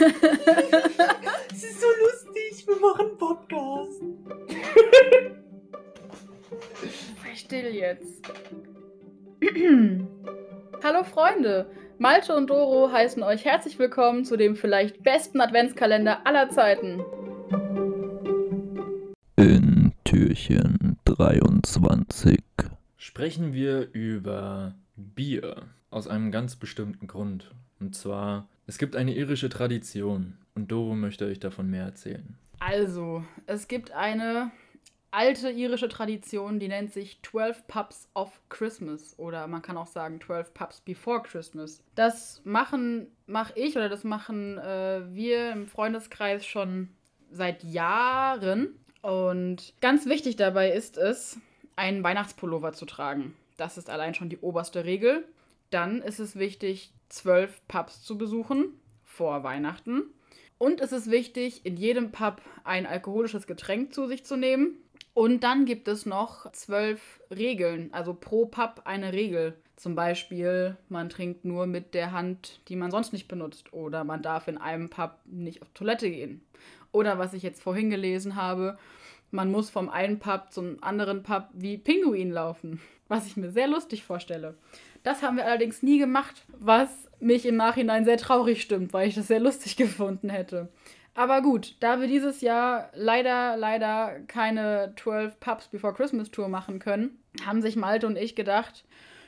Es ist so lustig, wir machen einen Podcast. Sei still jetzt. Hallo Freunde, Malte und Doro heißen euch herzlich willkommen zu dem vielleicht besten Adventskalender aller Zeiten. In Türchen 23. sprechen wir über Bier aus einem ganz bestimmten Grund. Und zwar, es gibt eine irische Tradition und Doro möchte euch davon mehr erzählen. Also, es gibt eine alte irische Tradition, die nennt sich 12 Pubs of Christmas oder man kann auch sagen 12 Pubs before Christmas. Das machen mache ich oder das machen äh, wir im Freundeskreis schon seit Jahren und ganz wichtig dabei ist es, einen Weihnachtspullover zu tragen. Das ist allein schon die oberste Regel. Dann ist es wichtig, zwölf Pubs zu besuchen vor Weihnachten. Und es ist wichtig, in jedem Pub ein alkoholisches Getränk zu sich zu nehmen. Und dann gibt es noch zwölf Regeln, also pro Pub eine Regel. Zum Beispiel, man trinkt nur mit der Hand, die man sonst nicht benutzt. Oder man darf in einem Pub nicht auf Toilette gehen. Oder was ich jetzt vorhin gelesen habe, man muss vom einen Pub zum anderen Pub wie Pinguin laufen. Was ich mir sehr lustig vorstelle. Das haben wir allerdings nie gemacht, was mich im Nachhinein sehr traurig stimmt, weil ich das sehr lustig gefunden hätte. Aber gut, da wir dieses Jahr leider, leider keine 12 Pubs Before Christmas Tour machen können, haben sich Malte und ich gedacht,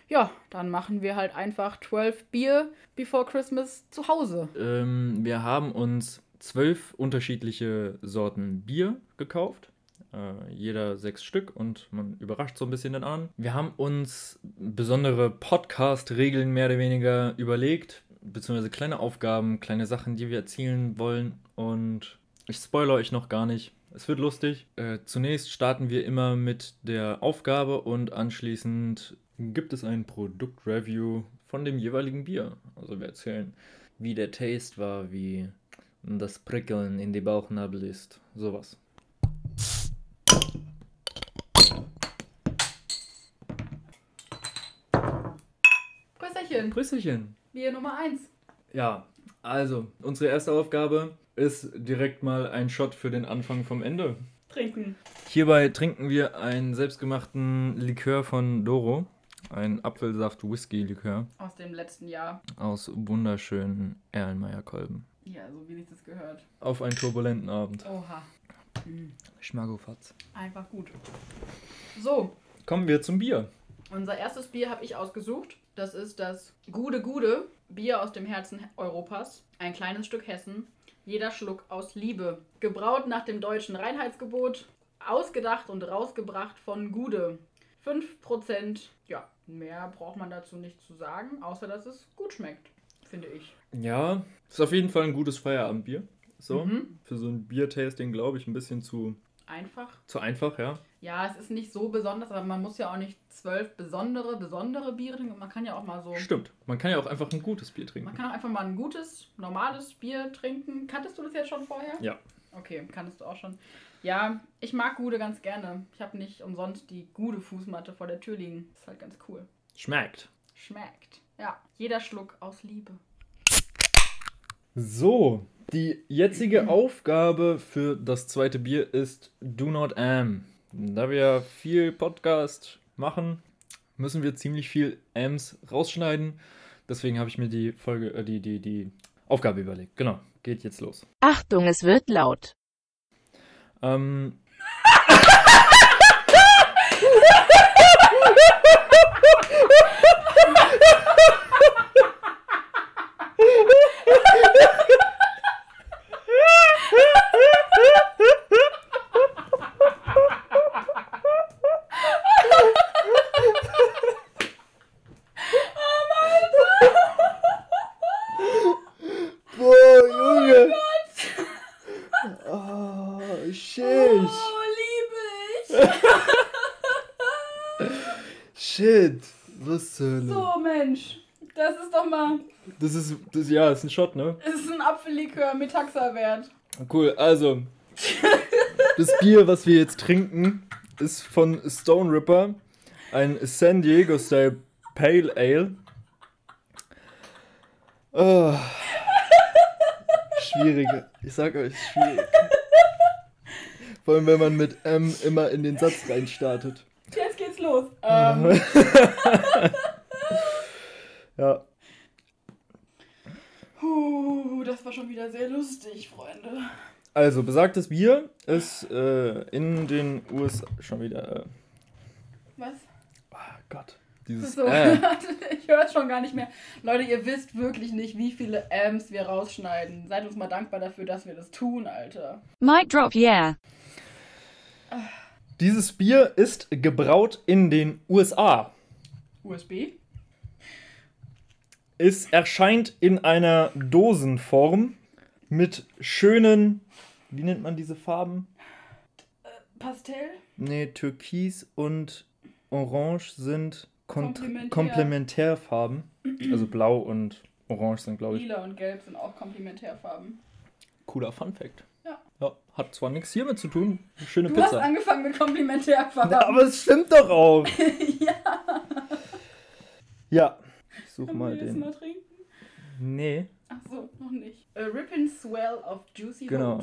ja, dann machen wir halt einfach 12 Bier Before Christmas zu Hause. Ähm, wir haben uns zwölf unterschiedliche Sorten Bier gekauft. Äh, jeder sechs Stück und man überrascht so ein bisschen den anderen. Wir haben uns besondere Podcast-Regeln mehr oder weniger überlegt, beziehungsweise kleine Aufgaben, kleine Sachen, die wir erzielen wollen. Und ich spoilere euch noch gar nicht. Es wird lustig. Äh, zunächst starten wir immer mit der Aufgabe und anschließend gibt es ein Produktreview von dem jeweiligen Bier. Also wir erzählen, wie der Taste war, wie das Prickeln in die Bauchnabel ist. Sowas. Prösterchen, Prüsselchen. Bier Nummer 1. Ja, also unsere erste Aufgabe ist direkt mal ein Shot für den Anfang vom Ende. Trinken. Hierbei trinken wir einen selbstgemachten Likör von Doro. Ein Apfelsaft-Whisky-Likör Aus dem letzten Jahr. aus wunderschönen Erlenmeyer-Kolben. Ja, so wie sich das gehört. Auf einen turbulenten Abend. Oha. Mhm. Schmackofatz. Einfach gut. So, Kommen wir zum Bier. Unser erstes Bier habe ich ausgesucht. Das ist das Gude Gude, Bier aus dem Herzen Europas. Ein kleines Stück Hessen. Jeder Schluck aus Liebe. Gebraut nach dem deutschen Reinheitsgebot. Ausgedacht und rausgebracht von Gude. 5%. Ja, mehr braucht man dazu nicht zu sagen, außer dass es gut schmeckt, finde ich. Ja, ist auf jeden Fall ein gutes Feierabendbier. So, Mhm. für so ein Biertasting glaube ich ein bisschen zu, Einfach. zu einfach, ja. Ja, es ist nicht so besonders, aber man muss ja auch nicht zwölf besondere, besondere Biere trinken. Man kann ja auch mal so. Stimmt. Man kann ja auch einfach ein gutes Bier trinken. Man kann auch einfach mal ein gutes, normales Bier trinken. Kanntest du das jetzt schon vorher? Ja. Okay, kanntest du auch schon. Ja, ich mag Gude ganz gerne. Ich habe nicht umsonst die Gude-Fußmatte vor der Tür liegen. Ist halt ganz cool. Schmeckt. Schmeckt. Ja, jeder Schluck aus Liebe. So, die jetzige Aufgabe für das zweite Bier ist Do Not Am. Da wir viel Podcast machen, müssen wir ziemlich viel Ams rausschneiden. Deswegen habe ich mir die Folge, äh, die, die, die Aufgabe überlegt. Genau, geht jetzt los. Achtung, es wird laut. Ähm, Boah, Junge! Oh, shit! liebe ich! Shit! Was zur Hölle? So, Mensch. Das ist doch mal. Das ist, das, ja, ist ein Shot, ne? Es ist ein Apfellikör mit Taxa-Wert. Cool, also. Das Bier, was wir jetzt trinken, ist von Stone Ripper. Ein San Diego Style Pale Ale. Oh. schwierig. Ich sag euch, schwierig. Vor allem, wenn man mit M immer in den Satz reinstartet. Los. Ähm, Ja. puh, das war schon wieder sehr lustig, Freunde. Also, besagtes Bier ist äh, in den USA schon wieder. Äh, Was? oh Gott. Dieses. So, Äh, ich höre es schon gar nicht mehr. Leute, ihr wisst wirklich nicht, wie viele Amps wir rausschneiden. Seid uns mal dankbar dafür, dass wir das tun, Alter. Mic drop, yeah. Dieses Bier ist gebraut in den USA. USB? Es erscheint in einer Dosenform mit schönen. Wie nennt man diese Farben? Pastell? Nee, Türkis und Orange sind Kont Komplementär. Komplementärfarben. Also Blau und Orange sind, glaube ich. Lila und Gelb sind auch Komplementärfarben. Cooler Fun Fact. Ja. Hat zwar nichts hiermit zu tun. Schöne Du hast Pizza. angefangen mit Komplementärfarben. Ja, aber es stimmt doch auch. ja. Ja. Ich such Können mal wir den. mal trinken? Nee. Ach so, noch nicht. A Rippin' Swell of Juicy Genau.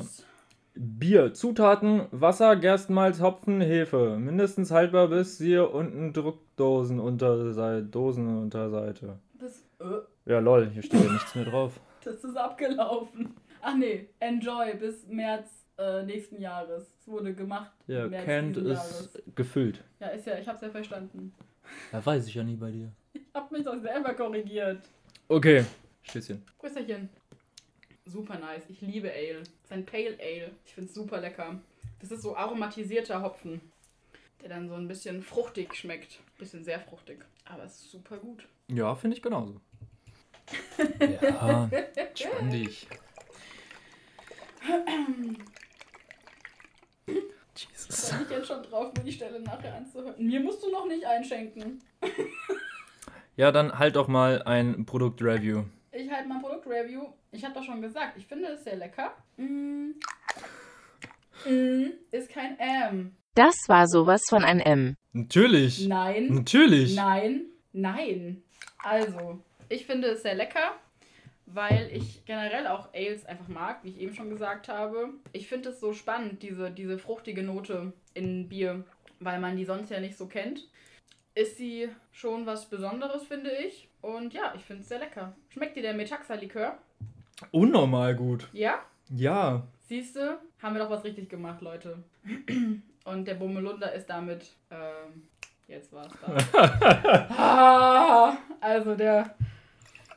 Bier, Zutaten, Wasser, Gerstenmalz, Hopfen, Hefe. Mindestens haltbar bis hier unten Druckdosenunterseite. Dosenunterseite. Das, äh, Ja, lol, hier steht ja nichts mehr drauf. das ist abgelaufen. Ach nee, enjoy bis März äh, nächsten Jahres. Es wurde gemacht. Ja, März Canned ist Jahres. gefüllt. Ja, ist ja, ich hab's ja verstanden. Ja, weiß ich ja nie bei dir. Ich hab mich doch selber korrigiert. Okay. Stößchen. Grüßerchen. Super nice. Ich liebe Ale. Das ist ein Pale Ale. Ich find's super lecker. Das ist so aromatisierter Hopfen, der dann so ein bisschen fruchtig schmeckt. Bisschen sehr fruchtig. Aber es ist super gut. Ja, finde ich genauso. ja, spann dich. Jesus. Freue mich jetzt schon drauf, mir die Stelle nachher anzuhören. Mir musst du noch nicht einschenken. Ja, dann halt doch mal ein Produktreview. Ich halte mein Produktreview. Ich habe doch schon gesagt, ich finde es sehr lecker. Mm. Mm. Ist kein M. Das war sowas von ein M. Natürlich. Nein. Natürlich. Nein. Nein. Also, ich finde es sehr lecker, weil ich generell auch Ales einfach mag, wie ich eben schon gesagt habe. Ich finde es so spannend, diese, diese fruchtige Note in Bier, weil man die sonst ja nicht so kennt. Ist sie schon was Besonderes, finde ich. Und ja, ich finde es sehr lecker. Schmeckt dir der Metaxa-Likör? Unnormal gut. Ja? Ja. Siehst du, haben wir doch was richtig gemacht, Leute. Und der Bummelunder ist damit. Ähm, jetzt war's da. ah, also der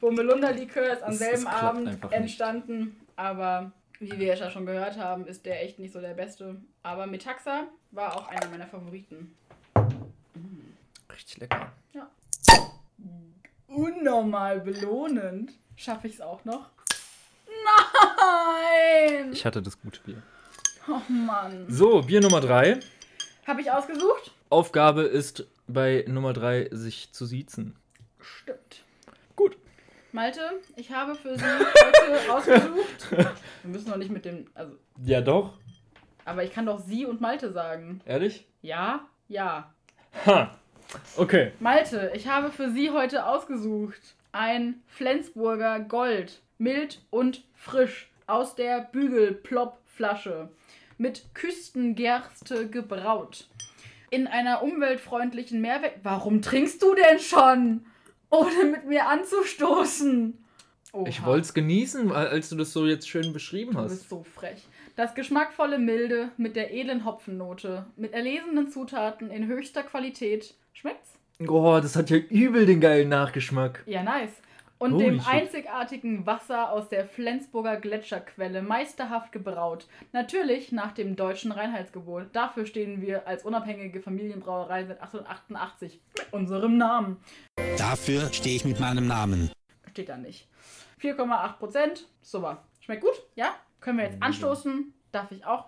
Bummelunder-Likör ist am selben Abend einfach nicht. entstanden. Aber wie wir ja schon gehört haben, ist der echt nicht so der beste. Aber Metaxa war auch einer meiner Favoriten. Richtig lecker. Unnormal belohnend. Schaffe ich es auch noch? Nein! Ich hatte das gute Bier. Oh Mann. So, Bier Nummer 3. Habe ich ausgesucht? Aufgabe ist bei Nummer 3 sich zu siezen. Stimmt. Malte, ich habe für Sie heute ausgesucht. Wir müssen noch nicht mit dem. Also, Ja, doch. aber ich kann doch Sie und Malte sagen. Ehrlich? Ja? Ja. Ha. Okay. Malte, ich habe für Sie heute ausgesucht ein Flensburger Gold. Mild und frisch. Aus der Bügelplopp-Flasche. Mit Küstengerste gebraut. In einer umweltfreundlichen Mehrwert. Warum trinkst du denn schon? Ohne mit mir anzustoßen. Ich Oha. wollte es genießen, als du das so jetzt schön beschrieben Du hast. bist so frech. Das geschmackvolle Milde mit der edlen Hopfennote, mit erlesenen Zutaten in höchster Qualität. Schmeckt's? Oh, das hat ja übel den geilen Nachgeschmack. Ja, nice. Und Holy dem shit. einzigartigen Wasser aus der Flensburger Gletscherquelle, meisterhaft gebraut. Natürlich nach dem deutschen Reinheitsgebot. Dafür stehen wir als unabhängige Familienbrauerei seit 1888 mit unserem Namen. Dafür stehe ich mit meinem Namen. Steht da nicht. 4,8 Prozent. Super. Schmeckt gut? Ja? Können wir jetzt anstoßen? Darf ich auch?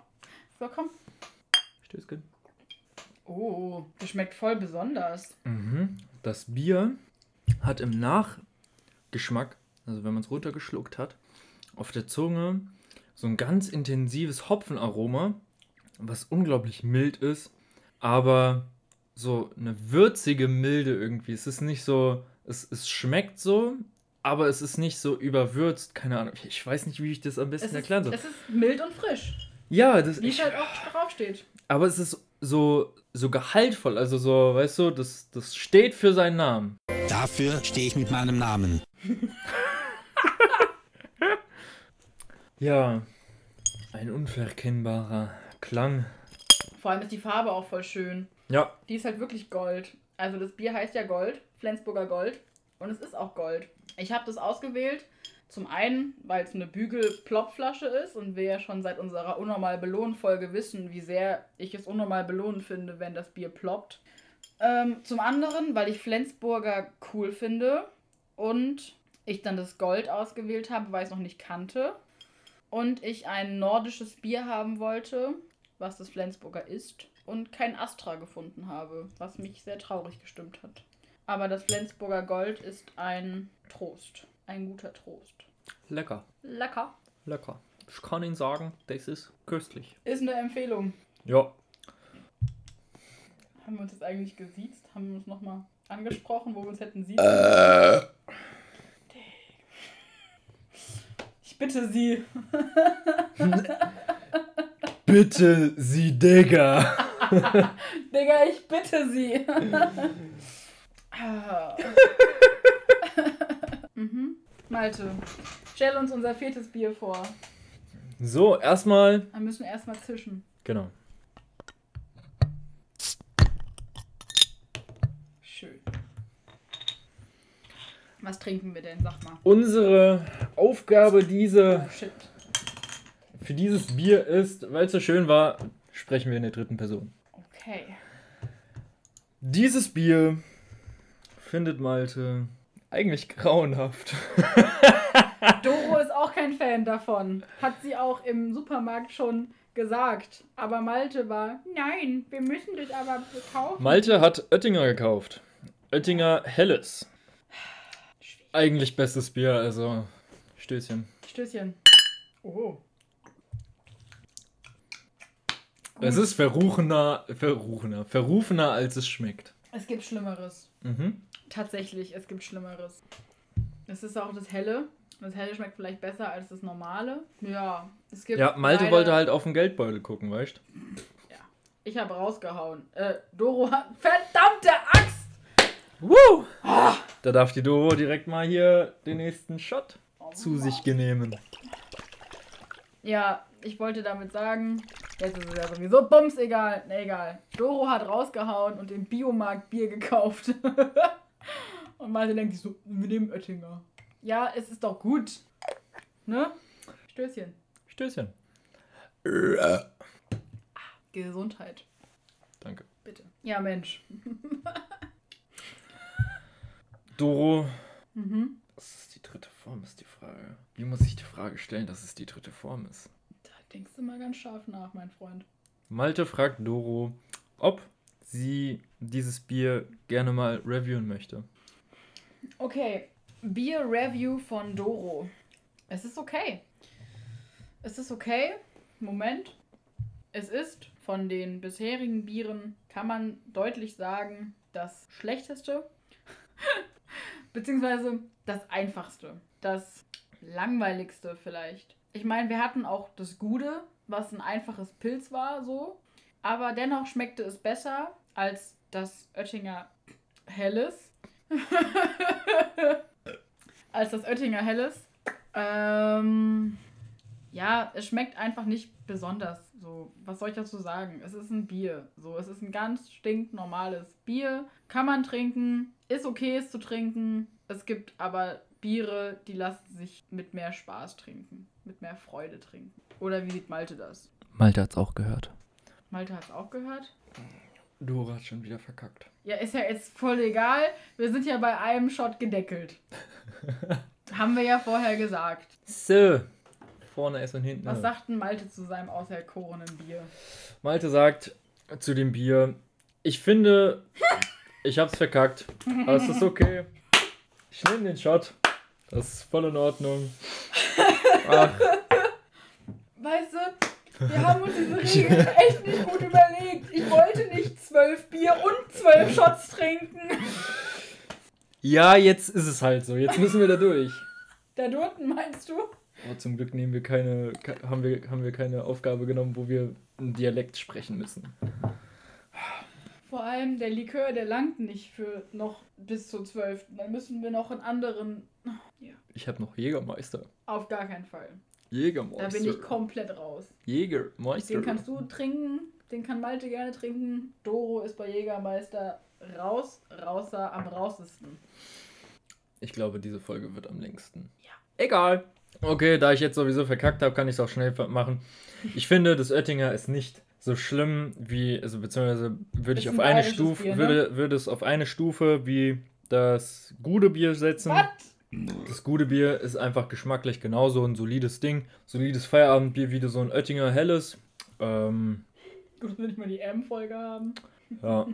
So, komm. Stößchen. Oh, das schmeckt voll besonders. Mhm. Das Bier hat im Nachgeschmack, also wenn man es runtergeschluckt hat, auf der Zunge so ein ganz intensives Hopfenaroma, was unglaublich mild ist, aber so eine würzige Milde irgendwie. Es ist nicht so, es, es schmeckt so, aber es ist nicht so überwürzt. Keine Ahnung. Ich weiß nicht, wie ich das am besten Es ist, erklären soll. es ist mild und frisch. Ja, das Wie es halt auch draufsteht. Aber es ist so, so gehaltvoll. Also so, weißt du, das, das steht für seinen Namen. Dafür stehe ich mit meinem Namen. Ja. Ein unverkennbarer Klang. Vor allem ist die Farbe auch voll schön. Ja. Die ist halt wirklich Gold. Also das Bier heißt ja Gold, Flensburger Gold. Und es ist auch Gold. Ich habe das ausgewählt. Zum einen, weil es eine Bügel-Plopflasche ist und wir ja schon seit unserer Unnormal Belohnen-Folge wissen, wie sehr ich es unnormal belohnen finde, wenn das Bier ploppt. Ähm, zum anderen, weil ich Flensburger cool finde und ich dann das Gold ausgewählt habe, weil ich es noch nicht kannte. Und ich ein nordisches Bier haben wollte, was das Flensburger ist. Und kein Astra gefunden habe, was mich sehr traurig gestimmt hat. Aber das Flensburger Gold ist ein Trost. Ein guter Trost. Lecker. Lecker. Lecker. Ich kann Ihnen sagen, das ist köstlich. Ist eine Empfehlung. Ja. Haben wir uns jetzt eigentlich gesiezt? Haben wir uns nochmal angesprochen, wo wir uns hätten siezen? Ich bitte Sie. Bitte, Sie Digger. Digga, ich bitte Sie. Ah. mhm. Malte, stell uns unser viertes Bier vor. So, erstmal. Wir müssen erstmal zischen. Genau. Was trinken wir denn? Sag mal. Unsere Aufgabe diese, Oh, shit. für dieses Bier ist, weil es so schön war, sprechen wir in der dritten Person. Okay. Dieses Bier findet Malte eigentlich grauenhaft. Doro ist auch kein Fan davon. Hat sie auch im Supermarkt schon gesagt. Aber Malte war, nein, wir müssen das aber kaufen. Malte hat Oettinger gekauft. Oettinger Helles. Eigentlich bestes Bier, also Stößchen. Stößchen. Oh. Es ist verruchener, verruchener, verrufener, als es schmeckt. Es gibt Schlimmeres. Mhm. Tatsächlich, es gibt Schlimmeres. Es ist auch das Helle. Das Helle schmeckt vielleicht besser als das Normale. Ja, es gibt. Ja, Malte leider- wollte halt auf den Geldbeutel gucken, weißt Ich habe rausgehauen. Äh, Doro hat. Verdammte Axt! Woo! Da darf die Doro direkt mal hier den nächsten Shot zu sich genehmen. Ja, ich wollte damit sagen, jetzt ist es ja sowieso bums egal. Ne, egal. Doro hat rausgehauen und im Biomarkt Bier gekauft. und Malte denkt sich so, wir nehmen Oettinger. Ja, es ist doch gut. Ne? Stößchen. Stößchen. Gesundheit. Danke. Bitte. Ja, Mensch. Doro. Mhm. Was ist die dritte Form, ist die Frage. Wie muss ich die Frage stellen, dass es die dritte Form ist? Da denkst du mal ganz scharf nach, mein Freund. Malte fragt Doro, ob sie dieses Bier gerne mal reviewen möchte. Okay, Bier-Review von Doro. Es ist okay. Es ist okay. Moment. Es ist von den bisherigen Bieren, kann man deutlich sagen, das schlechteste. Beziehungsweise das einfachste. Das langweiligste vielleicht. Ich meine, wir hatten auch das Gute, was ein einfaches Pilz war, so. Aber dennoch schmeckte es besser als das Oettinger Helles. als das Oettinger Helles. Ähm, ja, es schmeckt einfach nicht besonders. So, was soll ich dazu sagen? Es ist ein Bier. So, es ist ein ganz stinknormales Bier. Kann man trinken, ist okay, es zu trinken. Es gibt aber Biere, die lassen sich mit mehr Spaß trinken, mit mehr Freude trinken. Oder wie sieht Malte das? Malte hat's auch gehört. Malte hat es auch gehört. Doro hat schon wieder verkackt. Ja, ist ja jetzt voll egal. Wir sind ja bei einem Shot gedeckelt. Haben wir ja vorher gesagt. So. Vorne ist und hinten. Was sagt denn Malte zu seinem auserkorenen Bier? Malte sagt zu dem Bier, ich finde, ich hab's verkackt, aber es ist okay. Ich nehme den Shot. Das ist voll in Ordnung. Ach, Weißt du, wir haben uns diese Regel echt nicht gut überlegt. Ich wollte nicht zwölf Bier und zwölf Shots trinken. Ja, jetzt ist es halt so. Jetzt müssen wir da durch. Da drunten meinst du? Aber zum Glück nehmen wir keine, ke- haben wir, haben wir keine Aufgabe genommen, wo wir einen Dialekt sprechen müssen. Vor allem der Likör, der langt nicht für noch bis zur 12. Dann müssen wir noch einen anderen. Ja, Ich habe noch Jägermeister. auf gar keinen Fall. Jägermeister. Da bin ich komplett raus. Jägermeister. Den kannst du trinken, den kann Malte gerne trinken. Doro ist bei Jägermeister raus, rauser, am rausesten. Ich glaube, diese Folge wird am längsten. Ja. Egal. Okay, da ich jetzt sowieso verkackt habe, kann ich es auch schnell machen. Ich finde, das Oettinger ist nicht so schlimm wie, also beziehungsweise würde ich auf ein eine Stufe, Bier, ne? würde, würde es auf eine Stufe wie das gute Bier setzen. Was? Das gute Bier ist einfach geschmacklich genauso ein solides Ding. Solides Feierabendbier, wie so ein Oettinger helles. Ähm, Gut, wir nicht mal die M-Folge haben. ja.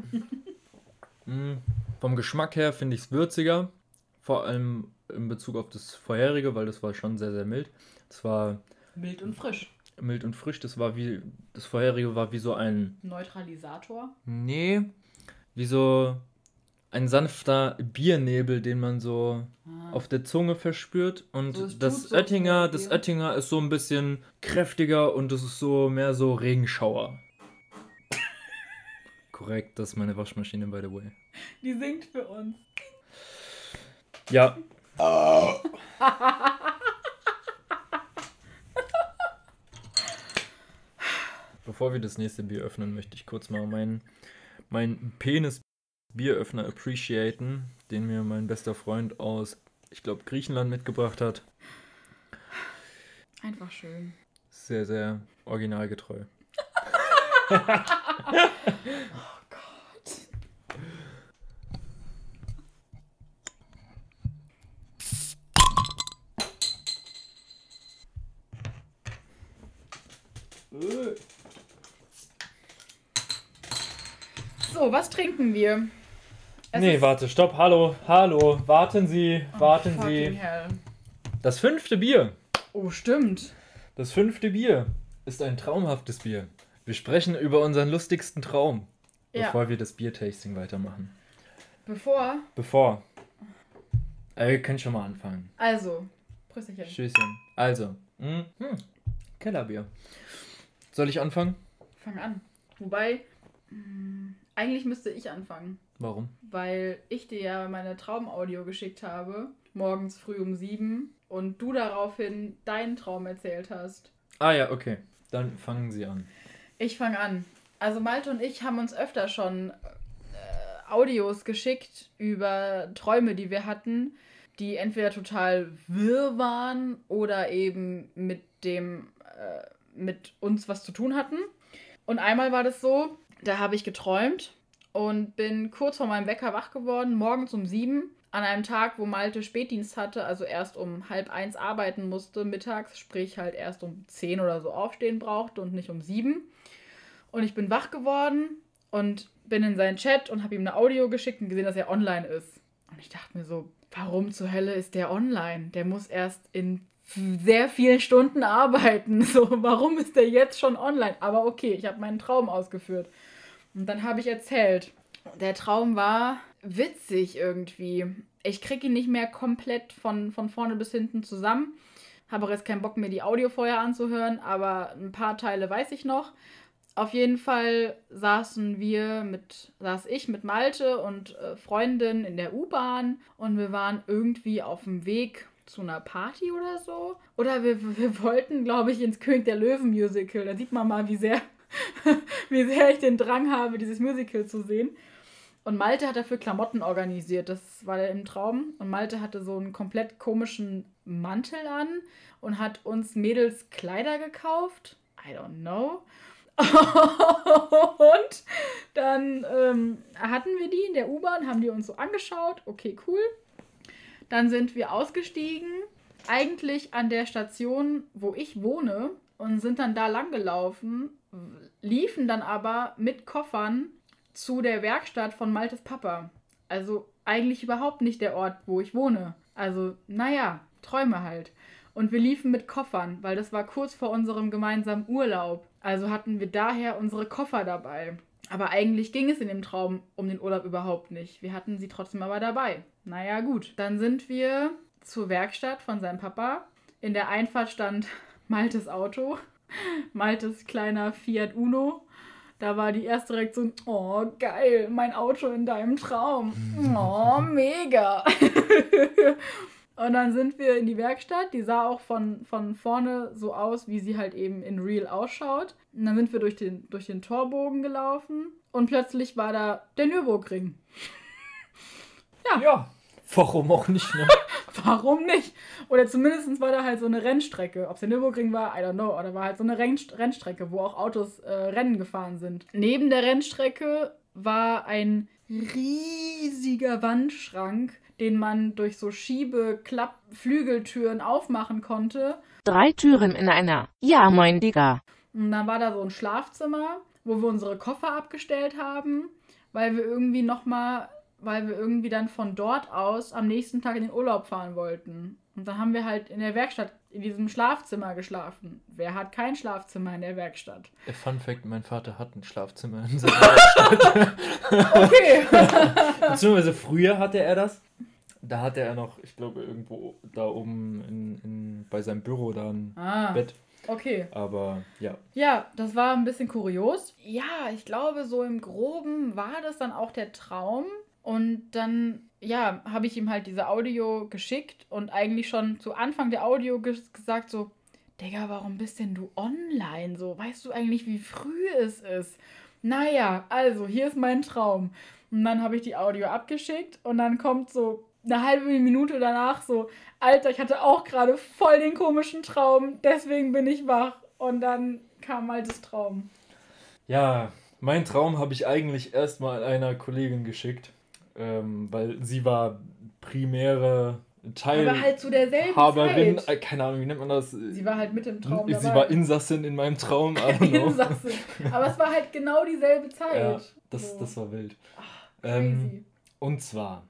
Mm, Vom Geschmack her finde ich es würziger. Vor allem in Bezug auf das vorherige, weil das war schon sehr, sehr mild. Es war Mild und frisch. Mild und frisch. Das war wie. Das vorherige war wie so ein. Neutralisator. Nee. Wie so ein sanfter Biernebel, den man so Ah. auf der Zunge verspürt. Und So, es das so Oettinger, zum das. Oettinger ist so ein bisschen kräftiger und das ist so mehr so Regenschauer. Korrekt, das ist meine Waschmaschine, by the way. Die singt für uns. Ja, Bevor wir das nächste Bier öffnen, möchte ich kurz mal meinen mein Penis-Bieröffner appreciaten, den mir mein bester Freund aus, ich glaube, Griechenland mitgebracht hat. Einfach schön. Sehr, sehr originalgetreu. So, was trinken wir? Es nee, warte, stopp, hallo, hallo, warten Sie, Oh, warten fucking Sie. Hell. Das fünfte Bier, Oh, stimmt. das fünfte Bier ist ein traumhaftes Bier. Wir sprechen über unseren lustigsten Traum, Ja. bevor wir das Biertasting weitermachen. Bevor. Bevor. Äh, wir können schon mal anfangen. Also, Prösterchen. Tschüsschen. Also, mh, hm, Kellerbier. Soll ich anfangen? Fang an. Wobei, mh, eigentlich müsste ich anfangen. Warum? Weil ich dir ja meine Traumaudio geschickt habe, morgens früh um sieben, und du daraufhin deinen Traum erzählt hast. Ah ja, okay. Dann fangen Sie an. Ich fange an. Also Malte und ich haben uns öfter schon äh, Audios geschickt über Träume, die wir hatten, die entweder total wirr waren oder eben mit dem äh, mit uns was zu tun hatten. Und einmal war das so, da habe ich geträumt und bin kurz vor meinem Wecker wach geworden, morgens um sieben, an einem Tag, wo Malte Spätdienst hatte, also erst um halb eins arbeiten musste, mittags, sprich halt erst um zehn oder so aufstehen brauchte und nicht um sieben. Und ich bin wach geworden und bin in seinen Chat und habe ihm eine Audio geschickt und gesehen, dass er online ist. Und ich dachte mir so, warum zur Hölle ist der online? Der muss erst in sehr vielen Stunden arbeiten. So, warum ist der jetzt schon online? Aber okay, ich habe meinen Traum ausgeführt. Und dann habe ich erzählt. Der Traum war witzig irgendwie. Ich kriege ihn nicht mehr komplett von, von vorne bis hinten zusammen. Habe auch jetzt keinen Bock, mir die Audio vorher anzuhören, aber ein paar Teile weiß ich noch. Auf jeden Fall saßen wir mit, saß ich mit Malte und äh, Freundin in der U-Bahn und wir waren irgendwie auf dem Weg zu einer Party oder so. Oder wir, wir wollten, glaube ich, ins König der Löwen Musical. Da sieht man mal, wie sehr, wie sehr ich den Drang habe, dieses Musical zu sehen. Und Malte hat dafür Klamotten organisiert. Das war im Traum. Und Malte hatte so einen komplett komischen Mantel an und hat uns Mädels Kleider gekauft. I don't know. und dann ähm, hatten wir die in der U-Bahn, haben die uns so angeschaut. Okay, cool. Dann sind wir ausgestiegen, eigentlich an der Station, wo ich wohne, und sind dann da lang gelaufen, liefen dann aber mit Koffern zu der Werkstatt von Maltes Papa. Also eigentlich überhaupt nicht der Ort, wo ich wohne. Also, naja, Träume halt. Und wir liefen mit Koffern, weil das war kurz vor unserem gemeinsamen Urlaub. Also hatten wir daher unsere Koffer dabei. Aber eigentlich ging es in dem Traum um den Urlaub überhaupt nicht. Wir hatten sie trotzdem aber dabei. Naja, gut. Dann sind wir zur Werkstatt von seinem Papa. In der Einfahrt stand Maltes Auto. Maltes kleiner Fiat Uno. Da war die erste Reaktion, oh geil, mein Auto in deinem Traum. Oh, mega. Und dann sind wir in die Werkstatt. Die sah auch von, von vorne so aus, wie sie halt eben in Real ausschaut. Und dann sind wir durch den, durch den Torbogen gelaufen. Und plötzlich war da der Nürburgring. Ja, warum auch nicht, ne? Warum nicht? Oder zumindest war da halt so eine Rennstrecke. Ob es der Nürburgring war, I don't know. Oder war halt so eine Renn Rennstrecke, wo auch Autos äh, Rennen gefahren sind. Neben der Rennstrecke war ein riesiger Wandschrank, den man durch so Schiebe-Klapp-Flügeltüren aufmachen konnte. Drei Türen in einer. Ja, moin, Digga. Und dann war da so ein Schlafzimmer, wo wir unsere Koffer abgestellt haben, weil wir irgendwie nochmal, weil wir irgendwie dann von dort aus am nächsten Tag in den Urlaub fahren wollten. Und dann haben wir halt in der Werkstatt in diesem Schlafzimmer geschlafen. Wer hat kein Schlafzimmer in der Werkstatt? Äh, Fun Fact: Mein Vater hat ein Schlafzimmer in seiner Werkstatt. Okay. Beziehungsweise früher hatte er das. Da hatte er noch, ich glaube, irgendwo da oben in, in, bei seinem Büro da ein ah, Bett. Okay. Aber ja, Ja, das war ein bisschen kurios. Ja, ich glaube, so im Groben war das dann auch der Traum. Und dann, ja, habe ich ihm halt diese Audio geschickt und eigentlich schon zu Anfang der Audio ges gesagt so, Digga, warum bist denn du online? So, weißt du eigentlich, wie früh es ist? Naja, also, hier ist mein Traum. Und dann habe ich die Audio abgeschickt und dann kommt so eine halbe Minute danach so, Alter, ich hatte auch gerade voll den komischen Traum, deswegen bin ich wach. Und dann kam halt das Traum. Ja, mein Traum habe ich eigentlich erstmal einer Kollegin geschickt, ähm, weil sie war primäre Teil. Aber halt zu derselben Haberin, Zeit. äh, keine Ahnung, wie nennt man das? Sie war halt mit im Traum Sie dabei. war Insassin in meinem Traum, I don't know. Insasse. Aber es war halt genau dieselbe Zeit. Ja, das, So. das war wild. Crazy. Ähm, und zwar,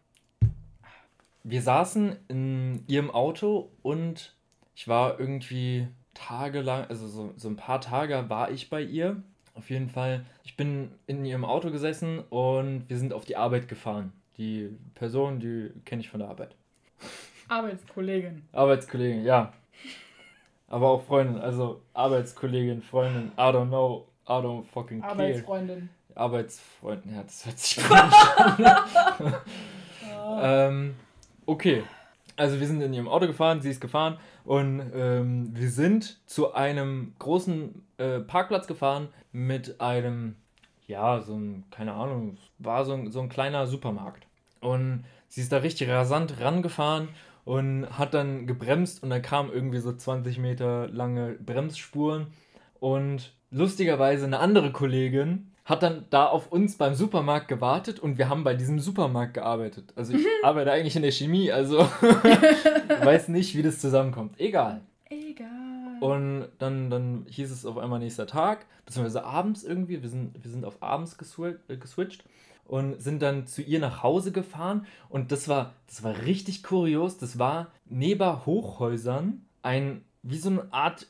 wir saßen in ihrem Auto und ich war irgendwie tagelang, also so, so ein paar Tage war ich bei ihr. Auf jeden Fall, ich bin in ihrem Auto gesessen und wir sind auf die Arbeit gefahren. Die Person, die kenne ich von der Arbeit. Arbeitskollegin. Arbeitskollegin, ja. Aber auch Freundin, also Arbeitskollegin, Freundin, I don't know, I don't fucking care. Arbeitsfreundin. Arbeitsfreundin, ja, das hört sich gut an. ähm, okay, also wir sind in ihrem Auto gefahren, sie ist gefahren und ähm, wir sind zu einem großen äh, Parkplatz gefahren mit einem, ja, so ein, keine Ahnung, war so ein, so ein kleiner Supermarkt. Und sie ist da richtig rasant rangefahren und hat dann gebremst und dann kamen irgendwie so 20 Meter lange Bremsspuren und lustigerweise eine andere Kollegin hat dann da auf uns beim Supermarkt gewartet und wir haben bei diesem Supermarkt gearbeitet. Also ich arbeite eigentlich in der Chemie, also weiß nicht, wie das zusammenkommt. Egal. Egal. Und dann, dann hieß es auf einmal nächster Tag, beziehungsweise abends irgendwie, wir sind, wir sind auf abends äh, geswitcht und sind dann zu ihr nach Hause gefahren und das war, das war richtig kurios. Das war neben Hochhäusern ein, wie so eine Art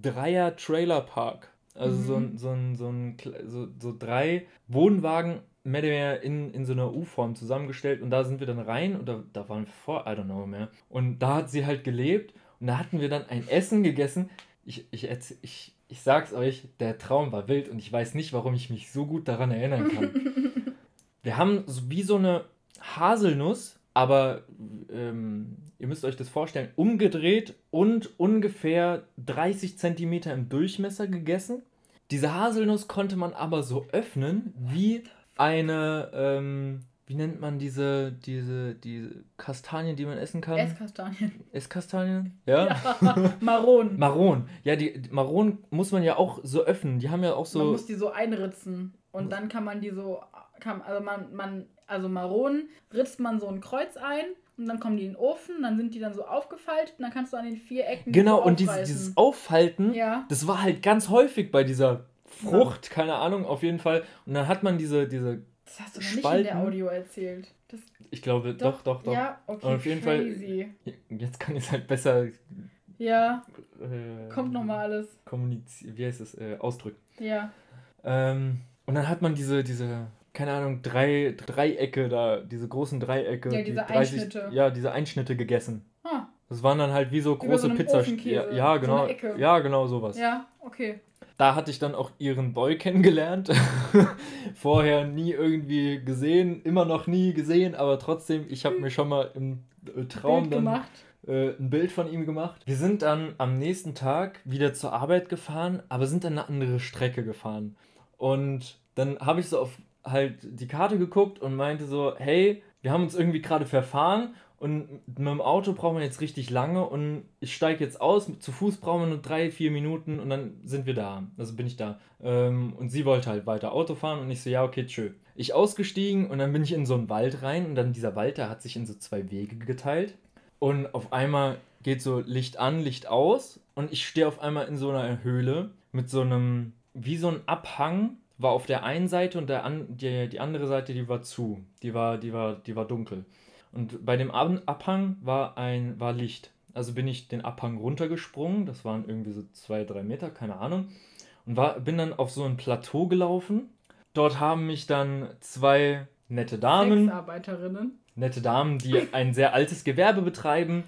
Dreier-Trailer-Park. Also so, ein, so, ein, so, ein, Kle- so, so drei Wohnwagen mehr oder weniger in, in so einer U-Form zusammengestellt und da sind wir dann rein und da, da waren wir vor, I don't know mehr. Und da hat sie halt gelebt und da hatten wir dann ein Essen gegessen. Ich, ich, ich, ich sag's euch, der Traum war wild und ich weiß nicht, warum ich mich so gut daran erinnern kann. wir haben so wie so eine Haselnuss, aber ähm, ihr müsst euch das vorstellen, umgedreht und ungefähr 30 Zentimeter im Durchmesser gegessen. Diese Haselnuss konnte man aber so öffnen wie eine, ähm, wie nennt man diese, diese, diese Kastanien, die man essen kann? Esskastanien. Esskastanien? Ja. Ja. Maron. Maron. Ja, die, die Maron muss man ja auch so öffnen. Die haben ja auch Man so. muss die so einritzen. Und dann kann man die so, kann, also man, man, also Maronen ritzt man so ein Kreuz ein und dann kommen die in den Ofen, dann sind die dann so aufgefaltet und dann kannst du an den vier Ecken Genau, und dieses, dieses Aufhalten, Ja. das war halt ganz häufig bei dieser Frucht, keine Ahnung, auf jeden Fall. Und dann hat man diese, diese, Das hast du noch nicht in Spalten. der Audio erzählt. Das, ich glaube, doch, doch, doch. Ja, okay, Und auf jeden Fall- crazy. Jetzt kann ich es halt besser Ja, äh, kommt nochmal alles. kommunizieren, wie heißt es, äh, ausdrücken. Ja. Ähm, Und dann hat man diese, diese, keine Ahnung, drei Dreiecke da, diese großen Dreiecke. Ja, die diese Einschnitte. Ja, diese Einschnitte gegessen. Ah, Das waren dann halt wie so große so Pizza. Ja, ja, so genau. Ecke. ja, genau sowas. ja, okay. Da hatte ich dann auch ihren Boy kennengelernt. Vorher nie irgendwie gesehen, immer noch nie gesehen, aber trotzdem, ich habe mir schon mal im äh, Traum Bild dann gemacht. äh, ein Bild von ihm gemacht. Wir sind dann am nächsten Tag wieder zur Arbeit gefahren, aber sind dann eine andere Strecke gefahren. Und dann habe ich so auf halt die Karte geguckt und meinte so, hey, wir haben uns irgendwie gerade verfahren und mit dem Auto brauchen wir jetzt richtig lange und ich steige jetzt aus, zu Fuß brauchen wir nur drei, vier Minuten und dann sind wir da. Also bin ich da. Ähm, und sie wollte halt weiter Auto fahren und ich so, ja, okay, tschö. Ich ausgestiegen und dann bin ich in so einen Wald rein und dann dieser Wald, der hat sich in so zwei Wege geteilt. Und auf einmal geht so Licht an, Licht aus und ich stehe auf einmal in so einer Höhle mit so einem, wie so ein Abhang, war auf der einen Seite und der an, die, die andere Seite, die war zu. Die war, die war, die war dunkel. Und bei dem Ab Abhang war ein, war Licht. Also bin ich den Abhang runtergesprungen, das waren irgendwie so zwei, drei Meter, keine Ahnung. Und war, bin dann auf so ein Plateau gelaufen. Dort haben mich dann zwei nette Damen Sexarbeiterinnen. nette Damen, die ein sehr altes Gewerbe betreiben.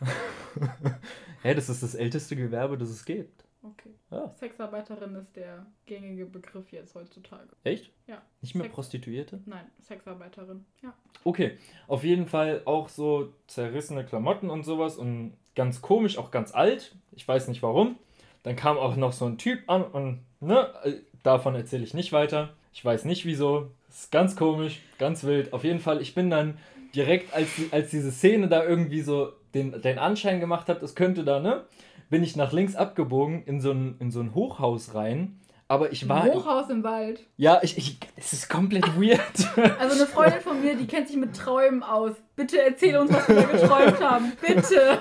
Hä, das ist das älteste Gewerbe, das es gibt. Okay. Ja. Sexarbeiterin ist der gängige Begriff jetzt heutzutage. Echt? Ja. Nicht mehr Sex- Prostituierte? Nein, Sexarbeiterin. Ja. Okay, auf jeden Fall auch so zerrissene Klamotten und sowas und ganz komisch, auch ganz alt. Ich weiß nicht warum. Dann kam auch noch so ein Typ an und, ne, äh, davon erzähle ich nicht weiter. Ich weiß nicht wieso. Ist ganz komisch, ganz wild. Auf jeden Fall, ich bin dann direkt, als, als diese Szene da irgendwie so den, den Anschein gemacht hat, es könnte da, ne, bin ich nach links abgebogen in so ein, in so ein Hochhaus rein. Aber ich war. Hochhaus im Wald. Ja, ich, ich. Es ist komplett weird. Also eine Freundin von mir, die kennt sich mit Träumen aus. Bitte erzähl uns, was wir geträumt haben. Bitte.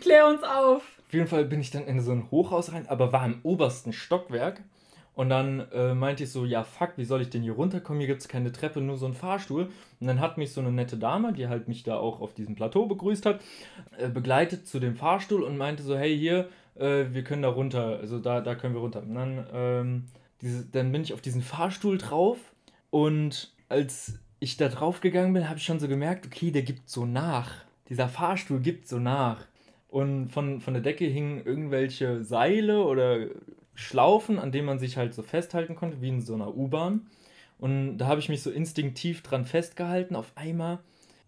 Klär uns auf. Auf jeden Fall bin ich dann in so ein Hochhaus rein, aber war im obersten Stockwerk. Und dann äh, meinte ich so, ja fuck, wie soll ich denn hier runterkommen? Hier gibt es keine Treppe, nur so ein Fahrstuhl. Und dann hat mich so eine nette Dame, die halt mich da auch auf diesem Plateau begrüßt hat, äh, begleitet zu dem Fahrstuhl und meinte so, hey hier, äh, wir können da runter, also da, da können wir runter. Und dann, ähm, diese, dann bin ich auf diesen Fahrstuhl drauf und als ich da drauf gegangen bin, habe ich schon so gemerkt, okay, der gibt so nach. Dieser Fahrstuhl gibt so nach. Und von, von der Decke hingen irgendwelche Seile oder Schlaufen, an denen man sich halt so festhalten konnte, wie in so einer U-Bahn. Und da habe ich mich so instinktiv dran festgehalten. Auf einmal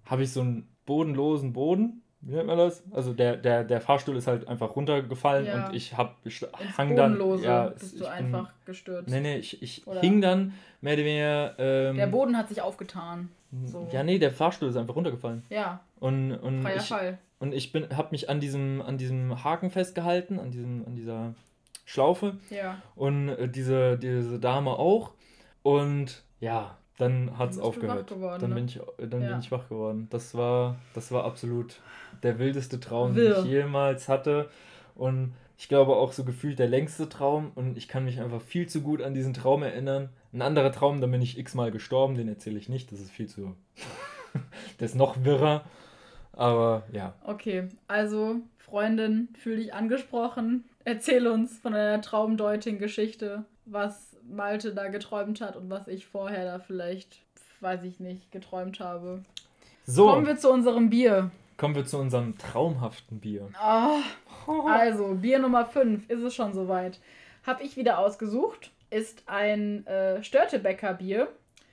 habe ich so einen bodenlosen Boden. Wie nennt man das? Also der, der, der Fahrstuhl ist halt einfach runtergefallen Ja. und ich habe ich hang dann. Ja, bist ich du bin- einfach gestürzt. Nee, nee, ich, ich Oder- hing dann mehr oder weniger. Ähm, Der Boden hat sich aufgetan. so. Ja, nee, der Fahrstuhl ist einfach runtergefallen. Ja, Und, und freier ich, Fall. und ich bin, habe mich an diesem, an diesem Haken festgehalten, an, diesem, an dieser Schlaufe. Ja. Und äh, diese, diese Dame auch. Und ja, dann hat es aufgehört. wach geworden, dann ne? bin ich, dann Ja. bin ich wach geworden. Das war, das war absolut der wildeste Traum, Wirr. den ich jemals hatte. Und ich glaube auch so gefühlt der längste Traum. Und ich kann mich einfach viel zu gut an diesen Traum erinnern. Ein anderer Traum, da bin ich x-mal gestorben, den erzähle ich nicht. Das ist viel zu. der ist noch wirrer. Aber ja. Okay, also Freundin, fühl dich angesprochen. Erzähl uns von deiner Traumdeuting-Geschichte, was Malte da geträumt hat und was ich vorher da vielleicht, weiß ich nicht, geträumt habe. So, Kommen wir zu unserem Bier. kommen wir zu unserem traumhaften Bier. Ah, also, Bier Nummer 5 ist es schon soweit. Hab ich wieder ausgesucht. Ist ein äh, Störtebecker Bier.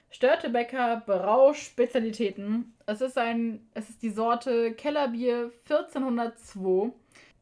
Störtebecker Brauspezialitäten. Es ist ein, es ist die Sorte Kellerbier 1402.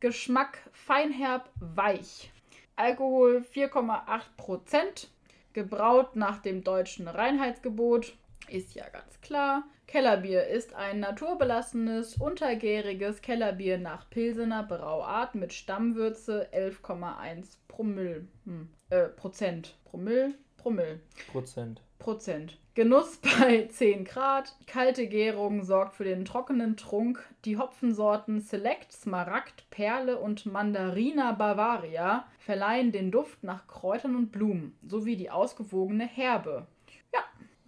Geschmack feinherb weich. Alkohol 4,8 Prozent. Gebraut nach dem deutschen Reinheitsgebot. Ist ja ganz klar. Kellerbier ist ein naturbelassenes, untergäriges Kellerbier nach Pilsener Brauart mit Stammwürze 11,1 Promille. Hm. Äh, Prozent. Promille? Promille. Prozent. Prozent. Genuss bei 10 Grad. Kalte Gärung sorgt für den trockenen Trunk. Die Hopfensorten Select, Smaragd, Perle und Mandarina Bavaria verleihen den Duft nach Kräutern und Blumen sowie die ausgewogene Herbe. Ja,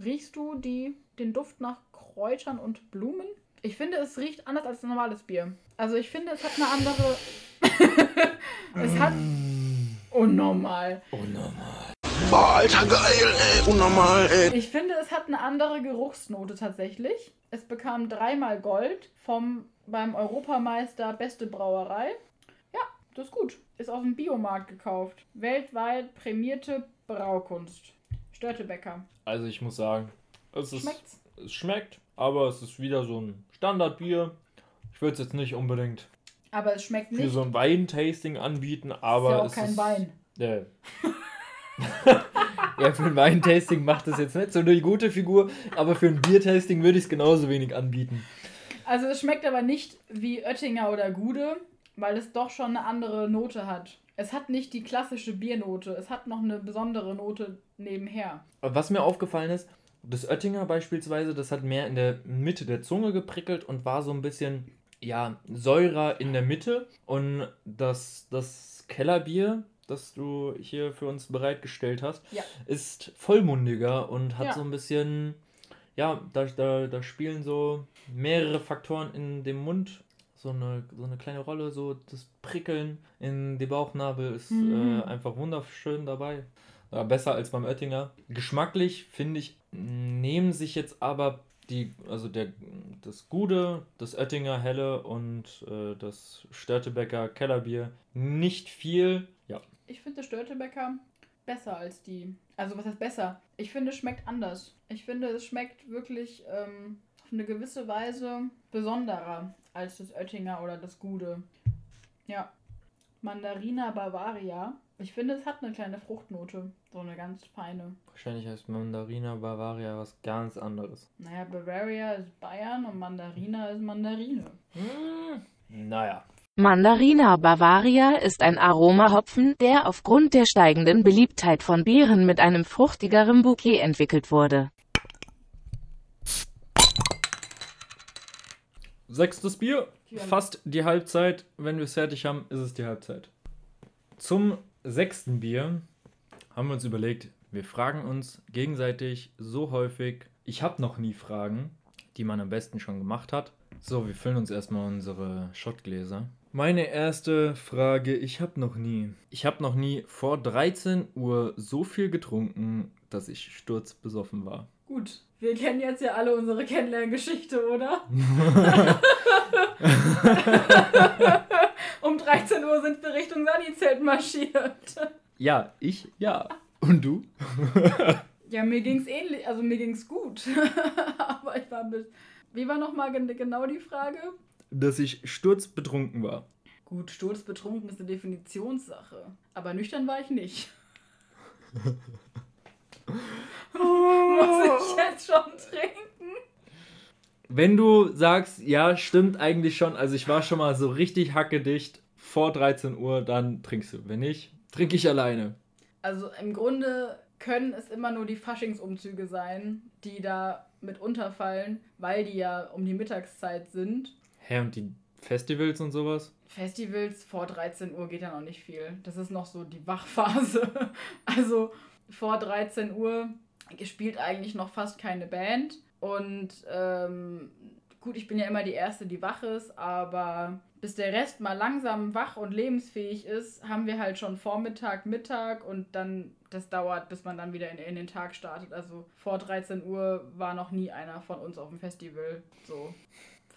riechst du die, den Duft nach Kräutern und Blumen? Ich finde, es riecht anders als ein normales Bier. Also ich finde, es hat eine andere... es hat... Unnormal. Oh, normal. Boah, Alter, geil, ey, unnormal, ey. Ich finde, es hat eine andere Geruchsnote tatsächlich. Es bekam dreimal Gold vom beim Europameister Beste Brauerei. Ja, das ist gut. Ist auf dem Biomarkt gekauft. Weltweit prämierte Braukunst. Störtebecker. Also ich muss sagen, es, ist, Schmeckt's? es schmeckt, aber es ist wieder so ein Standardbier. Ich würde es jetzt nicht unbedingt Aber es schmeckt für nicht. so ein Weintasting anbieten, ist aber ja auch es kein ist, Wein. Ja. ja, für ein Weintasting macht das jetzt nicht so eine gute Figur, aber für ein Biertasting würde ich es genauso wenig anbieten. Also es schmeckt aber nicht wie Oettinger oder Gude, weil es doch schon eine andere Note hat. Es hat nicht die klassische Biernote, es hat noch eine besondere Note nebenher. Was mir aufgefallen ist, das Oettinger beispielsweise, das hat mehr in der Mitte der Zunge geprickelt und war so ein bisschen, ja, säurer in der Mitte. Und das, das Kellerbier, das du hier für uns bereitgestellt hast, Ja. ist vollmundiger und hat Ja. so ein bisschen, ja, da, da, da spielen so mehrere Faktoren in dem Mund so eine, so eine kleine Rolle, so das Prickeln in die Bauchnabel ist Mhm. äh, einfach wunderschön dabei. Ja, besser als beim Oettinger. Geschmacklich finde ich, nehmen sich jetzt aber die, also der, das Gute, das Oettinger Helle und äh, das Störtebecker Kellerbier nicht viel. Ich finde Störtebecker besser als die. Also was heißt besser? Ich finde es schmeckt anders. Ich finde es schmeckt wirklich ähm, auf eine gewisse Weise besonderer als das Oettinger oder das Gude. Ja. Mandarina Bavaria. Ich finde, es hat eine kleine Fruchtnote. So eine ganz feine. wahrscheinlich heißt Mandarina Bavaria was ganz anderes. Naja, Bavaria ist Bayern und Mandarina ist Mandarine. Hm, naja. Mandarina Bavaria ist ein Aromahopfen, der aufgrund der steigenden Beliebtheit von Beeren mit einem fruchtigeren Bouquet entwickelt wurde. Sechstes Bier, fast die Halbzeit. Wenn wir es fertig haben, ist es die Halbzeit. Zum sechsten Bier haben wir uns überlegt, wir fragen uns gegenseitig so häufig, ich habe noch nie Fragen, die man am besten schon gemacht hat. So, wir füllen uns erstmal unsere Schottgläser. Meine erste Frage, ich habe noch nie. Ich habe noch nie vor 13 Uhr so viel getrunken, dass ich sturzbesoffen war. Gut, wir kennen jetzt ja alle unsere Kennenlerngeschichte, oder? um 13 Uhr sind wir Richtung Sani-Zelt marschiert. Ja, ich ja. Und du? Ja, mir ging's ähnlich, also mir ging's gut. Aber ich war ein bisschen. Wie war nochmal gen genau die Frage? Dass ich sturzbetrunken war. Gut, sturzbetrunken ist eine Definitionssache. Aber nüchtern war ich nicht. Muss ich jetzt schon trinken? Wenn du sagst, ja, stimmt eigentlich schon, also ich war schon mal so richtig hackedicht vor 13 Uhr, dann trinkst du. Wenn nicht, trinke ich alleine. Also im Grunde können es immer nur die Faschingsumzüge sein, die da mit unterfallen, weil die ja um die Mittagszeit sind. Hä, und die Festivals und sowas? Festivals vor 13 Uhr geht ja noch nicht viel. Das ist noch so die Wachphase. Also vor 13 Uhr spielt eigentlich noch fast keine Band. Und ähm, gut, ich bin ja immer die Erste, die wach ist, aber bis der Rest mal langsam wach und lebensfähig ist, haben wir halt schon Vormittag, Mittag und dann, das dauert, bis man dann wieder in, in den Tag startet. Also vor 13 Uhr war noch nie einer von uns auf dem Festival so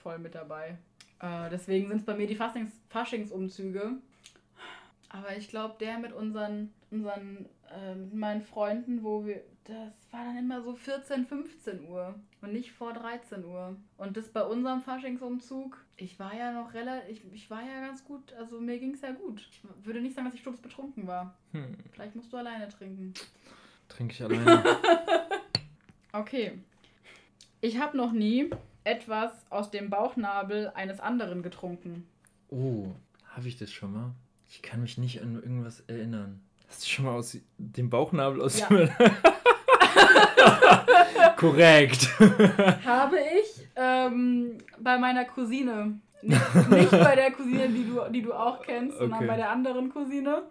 voll mit dabei. Äh, deswegen sind es bei mir die Faschings Faschingsumzüge. Aber ich glaube, der mit unseren, unseren äh, meinen Freunden, wo wir, das war dann immer so 14, 15 Uhr und nicht vor 13 Uhr. Und das bei unserem Faschingsumzug, ich war ja noch relativ, ich, ich war ja ganz gut, also mir ging es ja gut. Ich würde nicht sagen, dass ich sturzbetrunken war. Hm, Vielleicht musst du alleine trinken. trinke ich alleine. Okay. Ich habe noch nie etwas aus dem Bauchnabel eines anderen getrunken. oh, habe ich das schon mal? Ich kann mich nicht an irgendwas erinnern. Hast du schon mal aus dem Bauchnabel aus Ja. dem... Korrekt. Habe ich ähm, bei meiner Cousine. Nicht, nicht bei der Cousine, die du, die du auch kennst, sondern Okay. bei der anderen Cousine.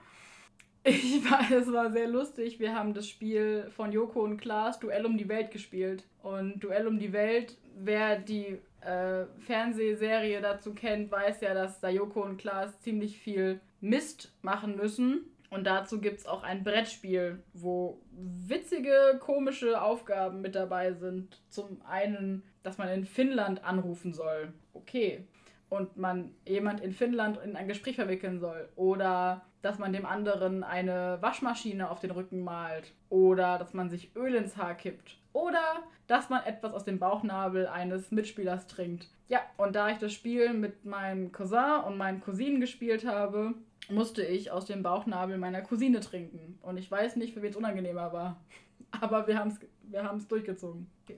Ich war, es war sehr lustig. Wir haben das Spiel von Joko und Klaas Duell um die Welt gespielt. Und Duell um die Welt, wer die äh, Fernsehserie dazu kennt, weiß ja, dass da Joko und Klaas ziemlich viel Mist machen müssen. Und dazu gibt es auch ein Brettspiel, wo witzige, komische Aufgaben mit dabei sind. Zum einen, dass man in Finnland anrufen soll. Okay. Und man jemand in Finnland in ein Gespräch verwickeln soll. Oder dass man dem anderen eine Waschmaschine auf den Rücken malt. Oder dass man sich Öl ins Haar kippt. Oder dass man etwas aus dem Bauchnabel eines Mitspielers trinkt. Ja, und da ich das Spiel mit meinem Cousin und meinen Cousinen gespielt habe, musste ich aus dem Bauchnabel meiner Cousine trinken. Und ich weiß nicht, für wen es unangenehmer war. Aber wir haben es wir haben's durchgezogen. Okay.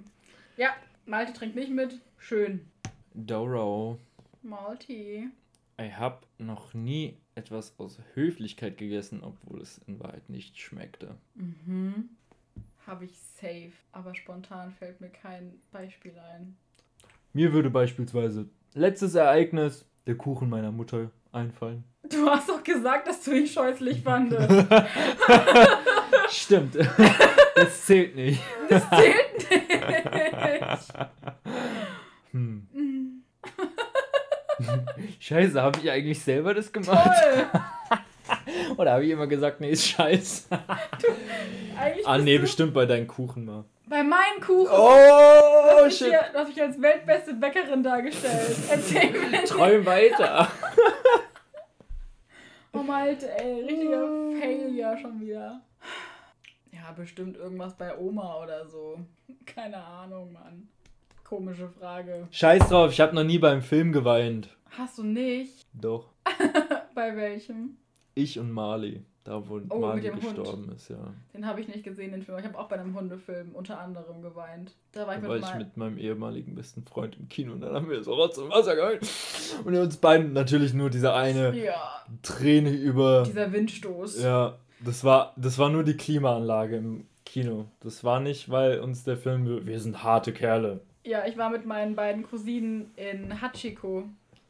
Ja, Malte trinkt nicht mit. Schön. Doro, Malti. ich habe noch nie etwas aus Höflichkeit gegessen, obwohl es in Wahrheit nicht schmeckte. Mhm. Habe ich safe. Aber spontan fällt mir kein Beispiel ein. Mir würde beispielsweise letztes Ereignis der Kuchen meiner Mutter einfallen. Du hast doch gesagt, dass du ihn scheußlich fandest. Stimmt. Das zählt nicht. Das zählt nicht. Hm. Scheiße, habe ich eigentlich selber das gemacht? Toll. Oder habe ich immer gesagt, nee, ist scheiße? Eigentlich Ah, nee, du bestimmt bei deinen Kuchen mal. bei meinem Kuchen. Oh, Du hast, shit. hier, du hast mich als weltbeste Bäckerin dargestellt. Erzähl mir. Träum weiter. Oh Malte, ey, richtiger Failure schon wieder. Ja, bestimmt irgendwas bei Oma oder so. Keine Ahnung, Mann. Komische Frage. Scheiß drauf, ich habe noch nie beim Film geweint. Hast du nicht? Doch. Bei welchem? Ich und Marley. Da, wo Oh, Marley dem Hund. gestorben ist, ja. Den habe ich nicht gesehen, den Film. Ich habe auch bei einem Hundefilm unter anderem geweint. Da war ich Da mit, war ich mit meinem ehemaligen besten Freund im Kino und dann haben wir so Rotz und Wasser geheult. Und uns beiden natürlich nur diese eine Ja, Träne über. dieser Windstoß. Ja, das war, das war nur die Klimaanlage im Kino. Das war nicht, weil uns der Film. Wir sind harte Kerle. Ja, ich war mit meinen beiden Cousinen in Hachiko.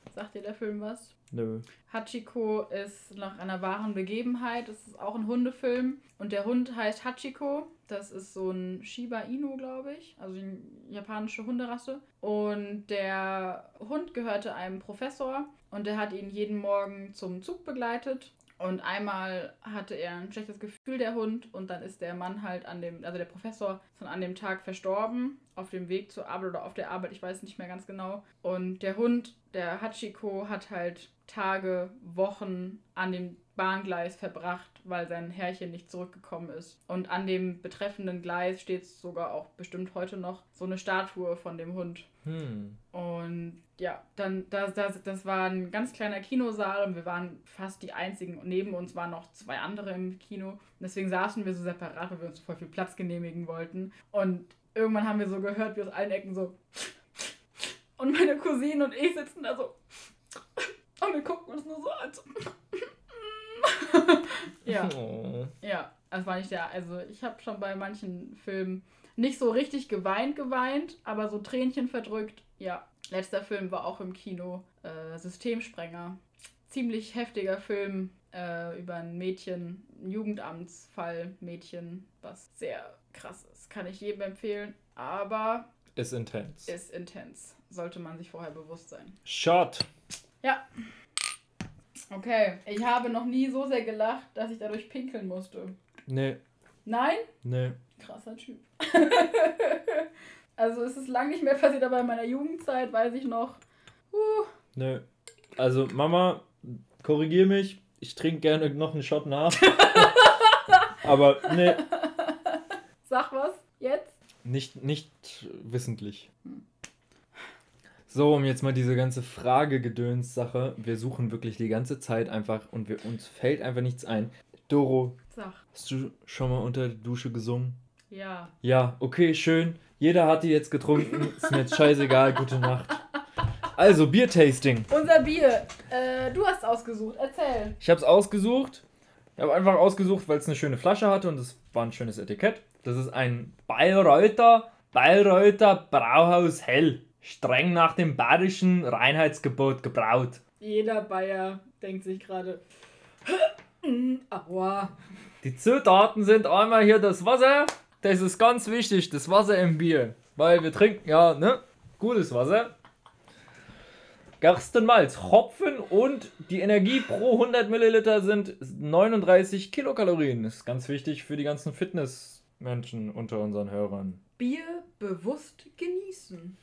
Sagt dir der Film was? Nö. Hachiko ist nach einer wahren Begebenheit. Es ist auch ein Hundefilm. Und der Hund heißt Hachiko. Das ist so ein Shiba Inu, glaube ich. Also eine japanische Hunderasse. Und der Hund gehörte einem Professor. Und der hat ihn jeden Morgen zum Zug begleitet. Und einmal hatte er ein schlechtes Gefühl, der Hund. Und dann ist der Mann halt an dem, also der Professor ist dann an dem Tag verstorben. Auf dem Weg zur Arbeit oder auf der Arbeit, ich weiß nicht mehr ganz genau. Und der Hund, der Hachiko, hat halt Tage, Wochen an dem Bahngleis verbracht, weil sein Herrchen nicht zurückgekommen ist. Und an dem betreffenden Gleis steht sogar auch bestimmt heute noch so eine Statue von dem Hund. Hm. Und ja, dann, das, das, das war ein ganz kleiner Kinosaal und wir waren fast die einzigen. Und neben uns waren noch zwei andere im Kino. Und deswegen saßen wir so separat, weil wir uns so voll viel Platz genehmigen wollten. Und irgendwann haben wir so gehört, wie aus allen Ecken so. Und meine Cousine und ich sitzen da so. Und wir gucken uns nur so an. Ja. Oh. Ja, das war nicht der. Also, ich habe schon bei manchen Filmen nicht so richtig geweint, geweint, aber so Tränchen verdrückt. Ja, letzter Film war auch im Kino. Äh, Systemsprenger. Ziemlich heftiger Film äh, über ein Mädchen, ein Jugendamtsfall Mädchen, was sehr krass ist. Kann ich jedem empfehlen, aber Ist intens. ist intens. Sollte man sich vorher bewusst sein. Shot. Ja. Okay, ich habe noch nie so sehr gelacht, dass ich dadurch pinkeln musste. Nee, Nein? nee. Krasser Typ. also es ist lang nicht mehr passiert, aber in meiner Jugendzeit weiß ich noch. Uh, Nö. Also, Mama, korrigier mich. Ich trinke gerne noch einen Shot nach. Aber nee, sag was, jetzt? nicht, nicht wissentlich. So, um jetzt mal diese ganze Frage-Gedöns-Sache. Wir suchen wirklich die ganze Zeit einfach und wir, uns fällt einfach nichts ein. Doro, Sag. hast du schon mal unter der Dusche gesungen? Ja. Ja, okay, schön. Jeder hat die jetzt getrunken. Ist mir jetzt scheißegal. Gute Nacht. Also, Biertasting. Unser Bier. Äh, du hast ausgesucht. Erzähl. Ich habe es ausgesucht. Ich habe einfach ausgesucht, weil es eine schöne Flasche hatte und es war ein schönes Etikett. Das ist ein Bayreuther, Bayreuther Brauhaus Hell. Streng nach dem bayerischen Reinheitsgebot gebraut. Jeder Bayer denkt sich gerade. Aua. Die Zutaten sind einmal hier das Wasser. Das ist ganz wichtig, das Wasser im Bier. Weil wir trinken ja, ne? Gutes Wasser. Gerstenmalz, Hopfen und die Energie pro 100 Milliliter sind 39 Kilokalorien. Das ist ganz wichtig für die ganzen Fitnessmenschen unter unseren Hörern. Bier bewusst genießen.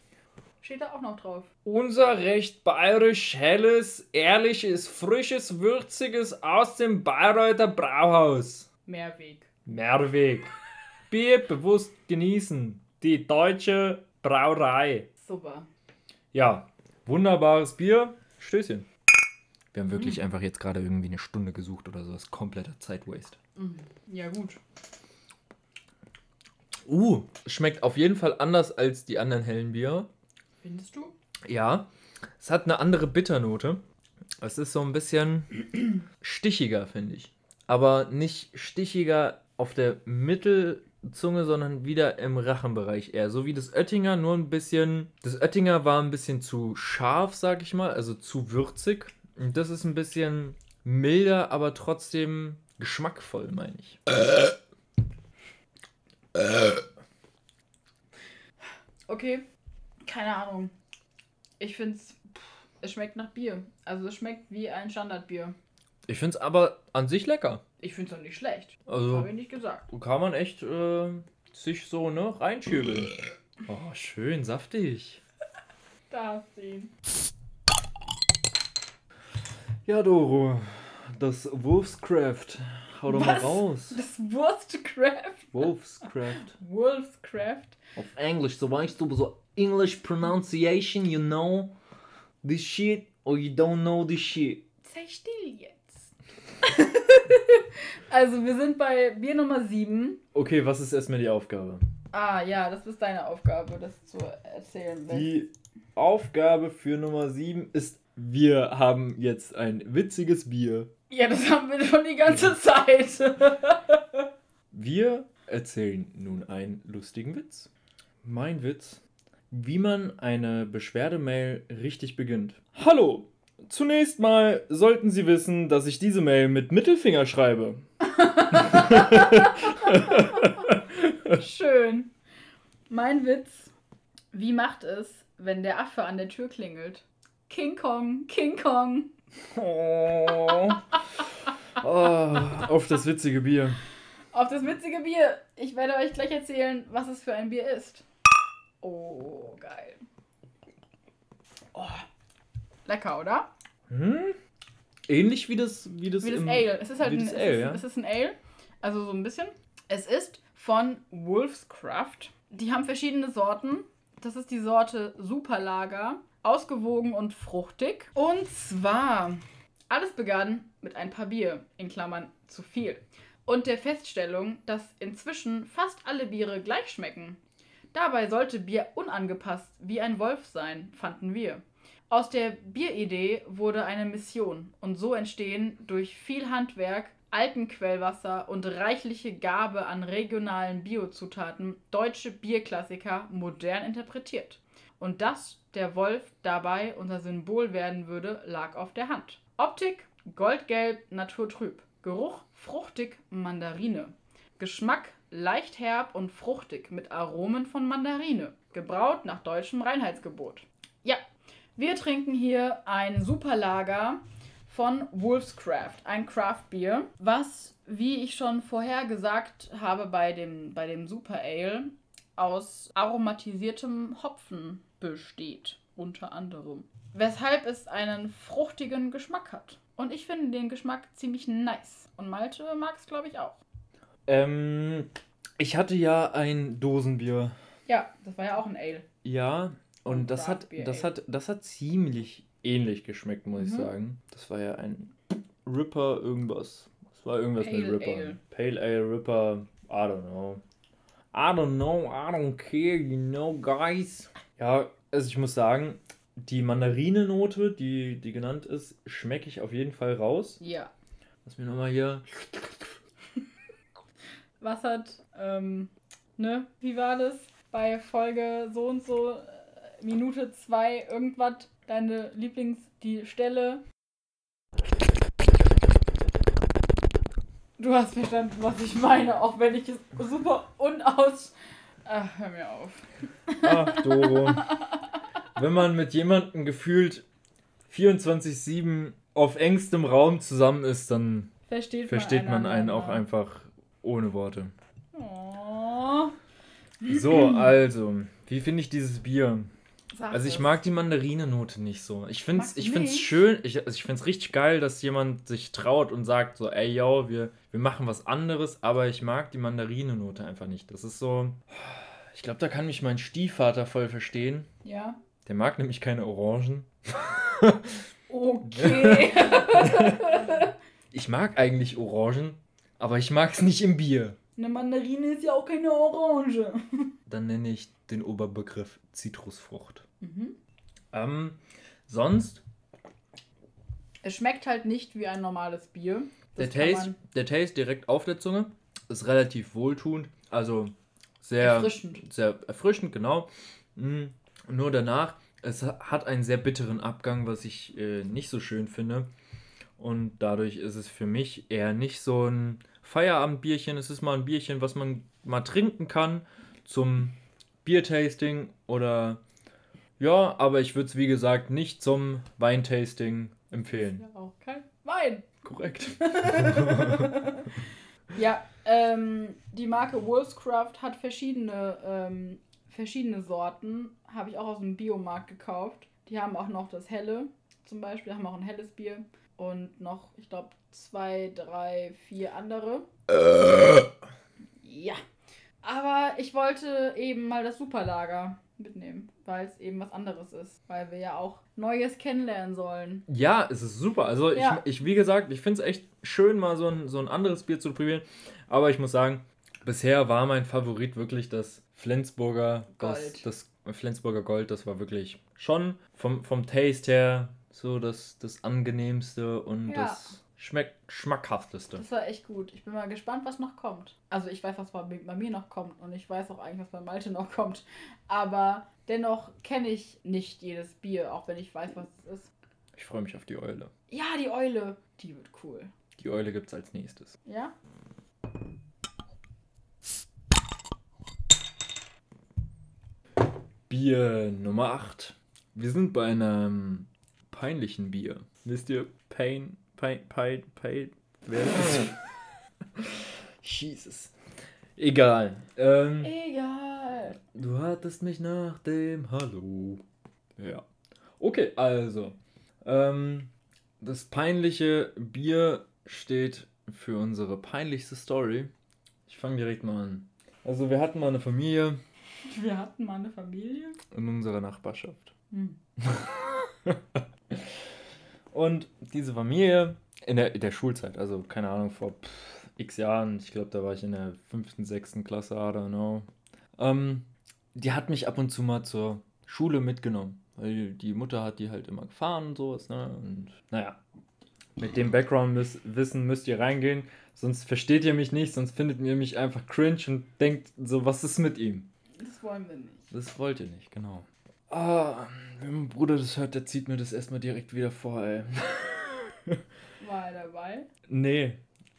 Steht da auch noch drauf. Unser recht bayerisch helles, ehrliches, frisches, würziges aus dem Bayreuther Brauhaus. Mehrweg. Mehrweg. Bier bewusst genießen. Die deutsche Brauerei. Super. Ja, wunderbares Bier. Stößchen. Wir haben wirklich einfach jetzt gerade irgendwie eine Stunde gesucht oder so. Das ist kompletter Zeitwaste. Ja, gut. Uh, schmeckt auf jeden Fall anders als die anderen hellen Bier. Findest du? Ja, es hat eine andere Bitternote. Es ist so ein bisschen stichiger, finde ich. Aber nicht stichiger auf der Mittelzunge, sondern wieder im Rachenbereich eher. So wie das Oettinger, nur ein bisschen. Das Oettinger war ein bisschen zu scharf, sag ich mal, also zu würzig. Und das ist ein bisschen milder, aber trotzdem geschmackvoll, meine ich. Okay. Keine Ahnung. Ich find's. pff, Es schmeckt nach Bier. Also es schmeckt wie ein Standardbier. Ich finde es aber an sich lecker. Ich find's doch nicht schlecht. Also- Habe ich nicht gesagt. Kann man echt äh, sich so ne, reinschübeln. Oh, schön saftig. Da sie. Ja, Doro, das Wolfscraft. Hau doch mal Was? raus. Das Wurstcraft. Wolfscraft. Wolfscraft. Auf Englisch, so weißt du, so English pronunciation, you know this shit or you don't know this shit. Sei still jetzt. also wir sind bei Bier Nummer 7. Okay, was ist erstmal die Aufgabe? Ah ja, das ist deine Aufgabe, das zu erzählen. Die Aufgabe für Nummer 7 ist, wir haben jetzt ein witziges Bier. Ja, das haben wir schon die ganze Zeit. Wir erzählen nun einen lustigen Witz. Mein Witz, wie man eine Beschwerdemail richtig beginnt. Hallo! Zunächst mal sollten Sie wissen, dass ich diese Mail mit Mittelfinger schreibe. Schön. Mein Witz. Wie macht es, wenn der Affe an der Tür klingelt? King Kong, King Kong. Oh. Oh, auf das witzige Bier. Auf das witzige Bier. Ich werde euch gleich erzählen, was es für ein Bier ist. Oh, geil. Oh. Lecker, oder? Hm? Ähnlich wie das, wie das, Wie das im- Ale. Es ist halt ein, es Ale, ist, ja. es ist ein Ale. Also so ein bisschen. Es ist von Wolfscraft. Die haben verschiedene Sorten. Das ist die Sorte Superlager. Ausgewogen und fruchtig. Und zwar, alles begann mit ein paar Bier, in Klammern zu viel. Und der Feststellung, dass inzwischen fast alle Biere gleich schmecken. Dabei sollte Bier unangepasst wie ein Wolf sein, fanden wir. Aus der Bieridee wurde eine Mission und so entstehen durch viel Handwerk, Alpenquellwasser und reichliche Gabe an regionalen Biozutaten deutsche Bierklassiker modern interpretiert. Und dass der Wolf dabei unser Symbol werden würde, lag auf der Hand. Optik goldgelb, naturtrüb. Geruch fruchtig, Mandarine. Geschmack leicht herb und fruchtig mit Aromen von Mandarine. Gebraut nach deutschem Reinheitsgebot. Ja, wir trinken hier ein Superlager von Wolfscraft, ein Craft-Bier, was, wie ich schon vorher gesagt habe bei dem, bei dem Super Ale, aus aromatisiertem Hopfen besteht, unter anderem. Weshalb es einen fruchtigen Geschmack hat. Und ich finde den Geschmack ziemlich nice. Und Malte mag es, glaube ich, auch. Ähm, ich hatte ja ein Dosenbier. Ja, das war ja auch ein Ale. Ja, und Ein das hat, das Ale. hat, das hat ziemlich ähnlich geschmeckt, muss ich Mhm. sagen. Das war ja ein Ripper irgendwas. Das war irgendwas mit Pale Ripper. Ale. Pale Ale, Ripper, I don't know. I don't know, I don't care, you know, guys. Ja, also ich muss sagen, die Mandarinenote, die, die genannt ist, schmecke ich auf jeden Fall raus. Ja. Lass mir nochmal hier. Was hat, ähm, ne, wie war das? Bei Folge so und so, äh, Minute 2, irgendwas, deine Lieblings, die Stelle. Du hast verstanden, was ich meine, auch wenn ich es super unaus. Ach, hör mir auf. Ach, Doro. Wenn man mit jemandem gefühlt 24-7 auf engstem Raum zusammen ist, dann Versteht, versteht man einen auch einander. einfach ohne Worte. Oh. So, also, wie finde ich dieses Bier? Sag Also ich es. mag die Mandarinenote nicht so. Ich Magst du ich find's schön, ich, also ich find's richtig geil, dass jemand sich traut und sagt so, ey yo, wir, wir machen was anderes, aber ich mag die Mandarinenote einfach nicht. Das ist so, ich glaube, da kann mich mein Stiefvater voll verstehen. Ja. Der mag nämlich keine Orangen. Okay. Ich mag eigentlich Orangen, aber ich mag's nicht im Bier. Eine Mandarine ist ja auch keine Orange. Dann nenne ich den Oberbegriff Zitrusfrucht. Mhm. Ähm, sonst, Es schmeckt halt nicht wie ein normales Bier. der Das Taste, der Taste direkt auf der Zunge ist relativ wohltuend, also sehr Erfrischend. sehr erfrischend, genau. Mm, Nur danach, es hat einen sehr bitteren Abgang, was ich äh, nicht so schön finde. Und dadurch ist es für mich eher nicht so ein Feierabendbierchen. Es ist mal ein Bierchen, was man mal trinken kann zum Biertasting oder ja, aber ich würde es wie gesagt nicht zum Weintasting empfehlen. Ja, auch kein Wein. Korrekt. Ja, ähm, die Marke Wolfscraft hat verschiedene, ähm, verschiedene Sorten. Habe ich auch aus dem Biomarkt gekauft. Die haben auch noch das helle, zum Beispiel, haben auch ein helles Bier. Und noch, ich glaube, zwei, drei, vier andere. Ja. Aber ich wollte eben mal das Superlager mitnehmen, weil es eben was anderes ist. Weil wir ja auch Neues kennenlernen sollen. Ja, es ist super. Also Ja. ich, ich, wie gesagt, ich finde es echt schön, mal so ein, so ein anderes Bier zu probieren. Aber ich muss sagen, bisher war mein Favorit wirklich das Flensburger Das, Gold. das Flensburger Gold. Das war wirklich schon vom, vom Taste her so das, das angenehmste und Ja. das schmeckt schmackhafteste. Das war echt gut. Ich bin mal gespannt, was noch kommt. Also ich weiß, was bei bei mir noch kommt und ich weiß auch eigentlich, was bei Malte noch kommt. Aber dennoch kenne ich nicht jedes Bier, auch wenn ich weiß, was es ist. Ich freue mich auf die Eule. Ja, die Eule. Die wird cool. Die Eule gibt es als nächstes. Ja? Bier Nummer 8. Wir sind bei einem peinlichen Bier. Wisst ihr, Pain, Pain, Pain, Pain, wer ist das? Jesus. Egal. Ähm, Egal. du hattest mich nach dem Hallo. Ja. Okay, also. Ähm, das peinliche Bier steht für unsere peinlichste Story. Ich fange direkt mal an. Also wir hatten mal eine Familie Wir hatten mal eine Familie. in unserer Nachbarschaft. Hm. Und diese Familie in der, in der Schulzeit, also keine Ahnung, vor pff, x Jahren, ich glaube, da war ich in der fünften, sechsten Klasse, I don't know. Ähm, die hat mich ab und zu mal zur Schule mitgenommen. Weil die Mutter hat die halt immer gefahren und sowas, ne? Und naja, mit dem Background-Wissen müsst ihr reingehen, sonst versteht ihr mich nicht, sonst findet ihr mich einfach cringe und denkt so, was ist mit ihm? Das wollen wir nicht. Das wollt ihr nicht, genau. Ah, wenn mein Bruder das hört, der zieht mir das erstmal direkt wieder vor, ey. War er dabei? Nee,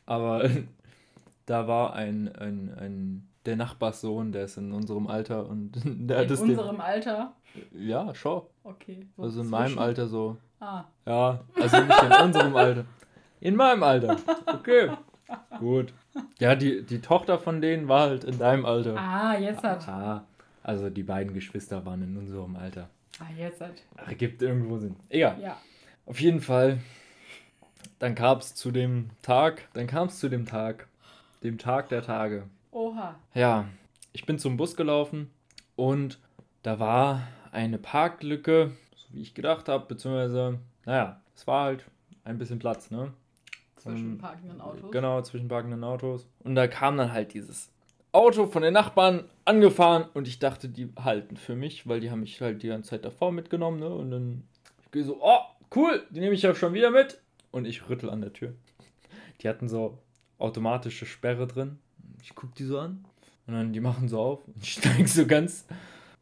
aber da war ein, ein, ein der Nachbarssohn, der ist in unserem Alter und der In hat es unserem Alter? Ja, schon. Okay. so Also in meinem Alter so. Ah, Ja, also nicht in unserem Alter. In meinem Alter. Okay. Gut. Ja, die, die Tochter von denen war halt in deinem Alter. ah jetzt hat. Ah, also die beiden Geschwister waren in unserem Alter. Ah, jetzt hat. Ach, gibt irgendwo Sinn. Egal. Ja. Auf jeden Fall. Dann kam es zu dem Tag. Dann kam es zu dem Tag. Dem Tag der Tage. Oha. Ja, ich bin zum Bus gelaufen und da war eine Parklücke, so wie ich gedacht habe, beziehungsweise, naja, es war halt ein bisschen Platz, ne? Zwischen parkenden Autos. Genau, zwischen parkenden Autos. Und da kam dann halt dieses Auto von den Nachbarn angefahren und ich dachte, die halten für mich, weil die haben mich halt die ganze Zeit davor mitgenommen, ne? Und dann ich gehe so, oh, cool, die nehme ich ja schon wieder mit. Und ich rüttel an der Tür. Die hatten so automatische Sperre drin. Ich guck die so an und dann die machen so auf und ich steige so ganz,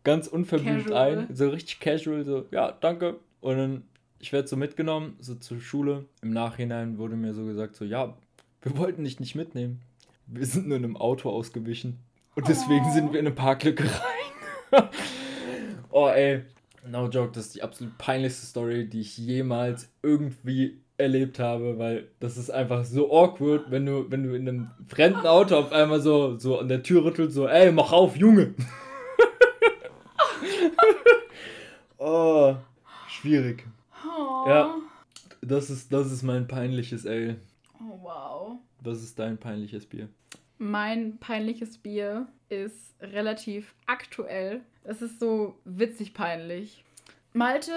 ganz unverblümt Casual. ein. So richtig casual, so, ja, danke. Und dann, ich werde so mitgenommen, so zur Schule. Im Nachhinein wurde mir so gesagt, so, ja, wir wollten dich nicht mitnehmen. Wir sind nur in einem Auto ausgewichen. Und deswegen Oh. sind wir in eine Parklücke rein. oh, ey. No joke, das ist die absolut peinlichste Story, die ich jemals irgendwie erlebt habe, weil das ist einfach so awkward, wenn du, wenn du in einem fremden Auto auf einmal so, so an der Tür rüttelst, so, ey, mach auf, Junge. oh, schwierig. Oh. Ja. Das ist, das ist mein peinliches Ale. Oh, wow. Was ist dein peinliches Bier? Mein peinliches Bier ist relativ aktuell. Es ist so witzig peinlich. Malte,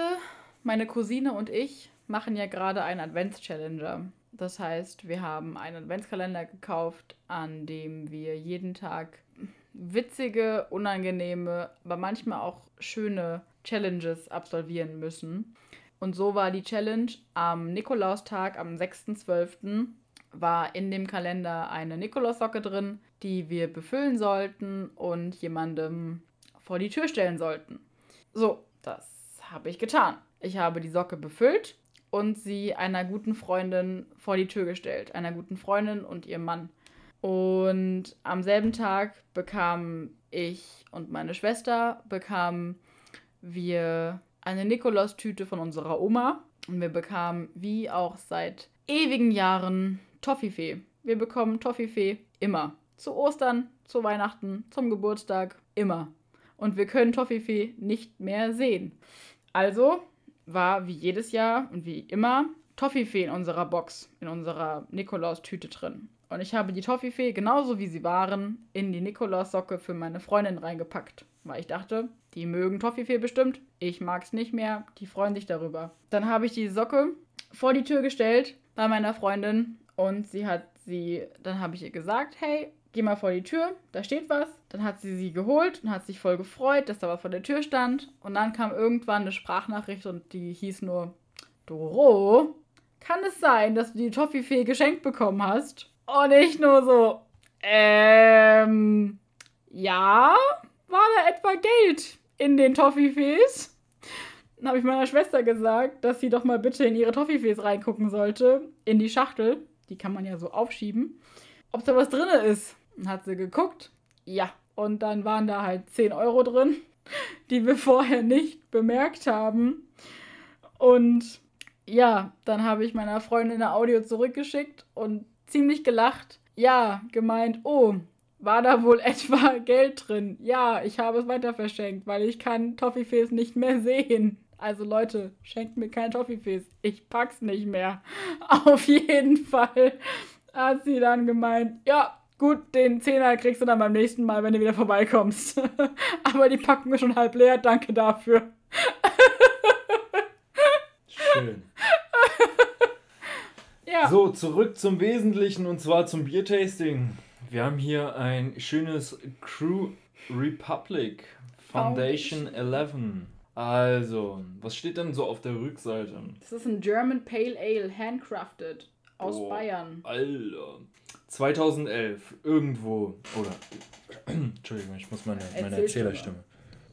meine Cousine und ich machen ja gerade einen Advents-Challenger. Das heißt, wir haben einen Adventskalender gekauft, an dem wir jeden Tag witzige, unangenehme, aber manchmal auch schöne Challenges absolvieren müssen. Und so war die Challenge am Nikolaustag, am 6.12., war in dem Kalender eine Nikolaussocke drin, die wir befüllen sollten und jemandem vor die Tür stellen sollten. So, das habe ich getan. Ich habe die Socke befüllt und sie einer guten Freundin vor die Tür gestellt. Einer guten Freundin und ihrem Mann. Und am selben Tag bekamen ich und meine Schwester bekamen wir eine Nikolaustüte von unserer Oma. Und wir bekamen, wie auch seit ewigen Jahren, Toffifee. Wir bekommen Toffifee immer. Zu Ostern, zu Weihnachten, zum Geburtstag, immer. Und wir können Toffifee nicht mehr sehen. Also war wie jedes Jahr und wie immer Toffifee in unserer Box, in unserer Nikolaustüte drin. Und ich habe die Toffifee, genauso wie sie waren, in die Nikolaussocke für meine Freundin reingepackt. Weil ich dachte, die mögen Toffifee bestimmt. Ich mag es nicht mehr. Die freuen sich darüber. Dann habe ich die Socke vor die Tür gestellt bei meiner Freundin und sie hat sie, dann habe ich ihr gesagt, hey, geh mal vor die Tür, da steht was. Dann hat sie sie geholt und hat sich voll gefreut, dass da was vor der Tür stand. Und dann kam irgendwann eine Sprachnachricht und die hieß nur, Doro, kann es sein, dass du die Toffifee geschenkt bekommen hast? Und ich nur so, ähm, ja, war da etwa Geld in den Toffifees? Dann habe ich meiner Schwester gesagt, dass sie doch mal bitte in ihre Toffifees reingucken sollte, in die Schachtel. Die kann man ja so aufschieben. Ob da was drin ist. Dann hat sie geguckt. Ja. Und dann waren da halt 10 Euro drin, die wir vorher nicht bemerkt haben. Und ja, dann habe ich meiner Freundin eine Audio zurückgeschickt und ziemlich gelacht. Ja, gemeint, oh, war da wohl etwa Geld drin? Ja, ich habe es weiter verschenkt, weil ich kann Toffifees nicht mehr sehen. Also Leute, schenkt mir kein Toffifees. Ich pack's nicht mehr. Auf jeden Fall hat sie dann gemeint, ja, gut, den Zehner kriegst du dann beim nächsten Mal, wenn du wieder vorbeikommst. Aber die packen wir schon halb leer, danke dafür. Schön. Ja. So, zurück zum Wesentlichen und zwar zum Biertasting. Wir haben hier ein schönes Crew Republic Foundation 11. Also, was steht denn so auf der Rückseite? Das ist ein German Pale Ale, handcrafted. Aus Oh. Bayern. Alter. 2011, irgendwo. Oder. Entschuldigung, ich muss meine, meine. Erzählerstimme.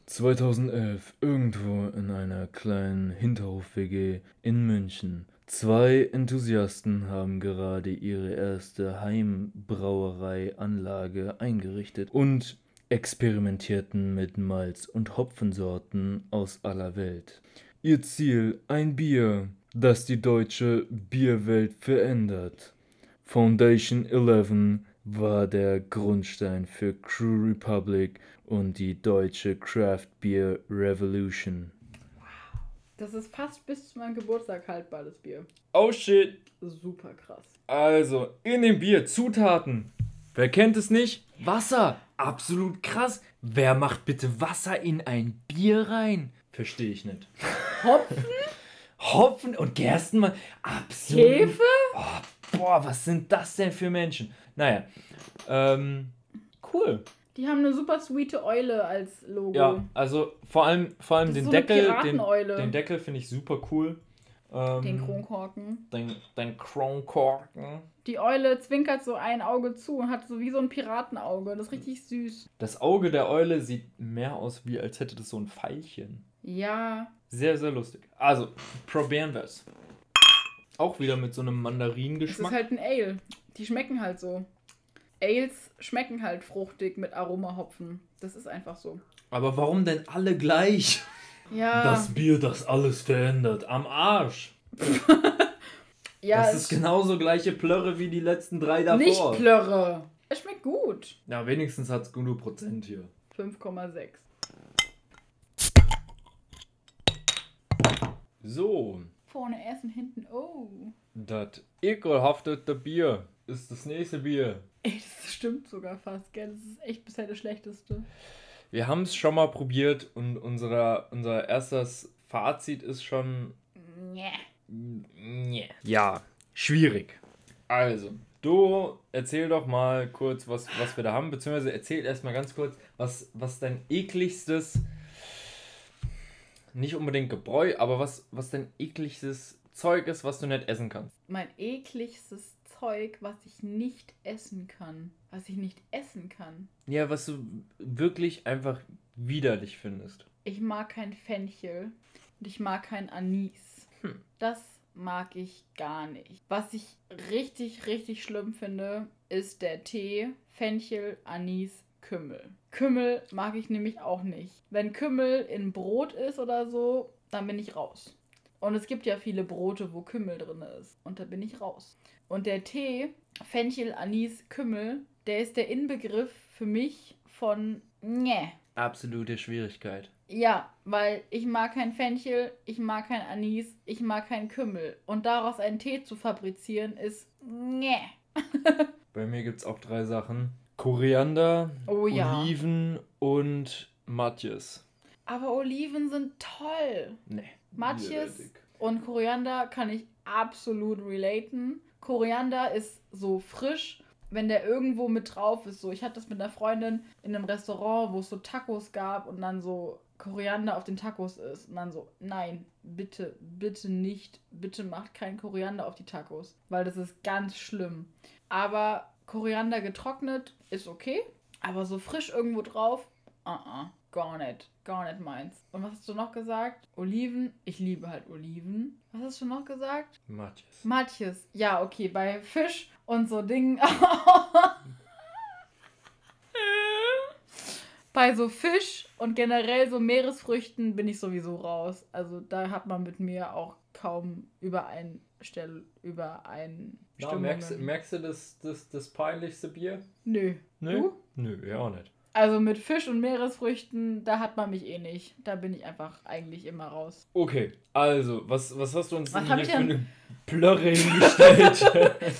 2011 irgendwo in einer kleinen Hinterhof-WG in München. Zwei Enthusiasten haben gerade ihre erste Heimbrauereianlage eingerichtet und experimentierten mit Malz- und Hopfensorten aus aller Welt. Ihr Ziel ein Bier, das die deutsche Bierwelt verändert. Foundation 11 war der Grundstein für Crew Republic und die deutsche Craft Beer Revolution. Das ist fast bis zu meinem Geburtstag haltbar, das Bier. Oh shit. Super krass. Also, in dem Bier Zutaten. Wer kennt es nicht? Wasser. Absolut krass. Wer macht bitte Wasser in ein Bier rein? Verstehe ich nicht. Hopfen, Hopfen und Gerstenmalz. Absolut. Hefe? Oh, boah, was sind das denn für Menschen? Naja. Ähm, cool. Die haben eine super sweete Eule als Logo. Ja, also vor allem, vor allem Das ist den so Deckel. Den, Pirateneule. den Deckel finde ich super cool. Ähm, Den Kronkorken. Den, den Kronkorken. Die Eule zwinkert so ein Auge zu und hat so wie so ein Piratenauge. Das ist richtig süß. Das Auge der Eule sieht mehr aus, wie als hätte das so ein Pfeilchen. Ja. Sehr, sehr lustig. Also, probieren wir es. Auch wieder mit so einem Es ist Mandarinengeschmack. halt ein Ale. Die schmecken halt so. Ales schmecken halt fruchtig mit Aromahopfen. Das ist einfach so. Aber warum denn alle gleich? Ja, Das Bier, das alles verändert. Am Arsch. ja das es ist genauso gleiche Plörre wie die letzten drei davor. nicht Plörre. Es schmeckt gut. Ja, wenigstens hat es genug Prozent hier. 5,6. So, Vorne essen, hinten. Oh. das ekelhafteste Bier ist das nächste Bier. Ey, das stimmt sogar fast, gell? Das ist echt bisher das Schlechteste. Wir haben es schon mal probiert und unser, unser erstes Fazit ist schon. Nee. Nee. Ja, schwierig. Also, du erzähl doch mal kurz, was, was wir da haben, beziehungsweise erzähl erstmal ganz kurz, was, was dein ekligstes, nicht unbedingt Gebräu, aber was, was dein ekligstes Zeug ist, was du nicht essen kannst. Mein ekligstes Zeug, was ich nicht essen kann. Was ich nicht essen kann. Ja, was du wirklich einfach widerlich findest. Ich mag kein Fenchel und ich mag kein Anis. Hm. Das mag ich gar nicht. Was ich richtig, richtig schlimm finde, ist der Tee Fenchel, Anis, Kümmel. Kümmel mag ich nämlich auch nicht. Wenn Kümmel in Brot ist oder so, dann bin ich raus. Und es gibt ja viele Brote, wo Kümmel drin ist. Und da bin ich raus. Und der Tee, Fenchel, Anis, Kümmel, der ist der Inbegriff für mich von Nä. Absolute Schwierigkeit. Ja, weil ich mag kein Fenchel, ich mag kein Anis, ich mag kein Kümmel. Und daraus einen Tee zu fabrizieren ist Nä. Bei mir gibt es auch drei Sachen. Koriander, Oh ja. Oliven und Matjes. Aber Oliven sind toll. Nee. Matjes und Koriander kann ich absolut relaten. Koriander ist so frisch, wenn der irgendwo mit drauf ist. So, ich hatte das mit einer Freundin in einem Restaurant, wo es so Tacos gab und dann so Koriander auf den Tacos ist. Und dann so, nein, bitte, bitte nicht. Bitte macht kein Koriander auf die Tacos, weil das ist ganz schlimm. Aber Koriander getrocknet ist okay, aber so frisch irgendwo drauf, uh gar nicht. Gar nicht meins. Und was hast du noch gesagt? Oliven. Ich liebe halt Oliven. Was hast du noch gesagt? Matjes. Matjes. Ja, okay, bei Fisch und so Dingen. bei so Fisch und generell so Meeresfrüchten bin ich sowieso raus. Also da hat man mit mir auch kaum Übereinstell Übereinstimmungen. Na, merkst, merkst du das, das, das peinlichste Bier? Nö. Du? Nö, ja auch nicht. Also mit Fisch und Meeresfrüchten, da hat man mich eh nicht. Da bin ich einfach eigentlich immer raus. Okay, also, was, was hast du uns Was denn hier für eine Plörre hingestellt?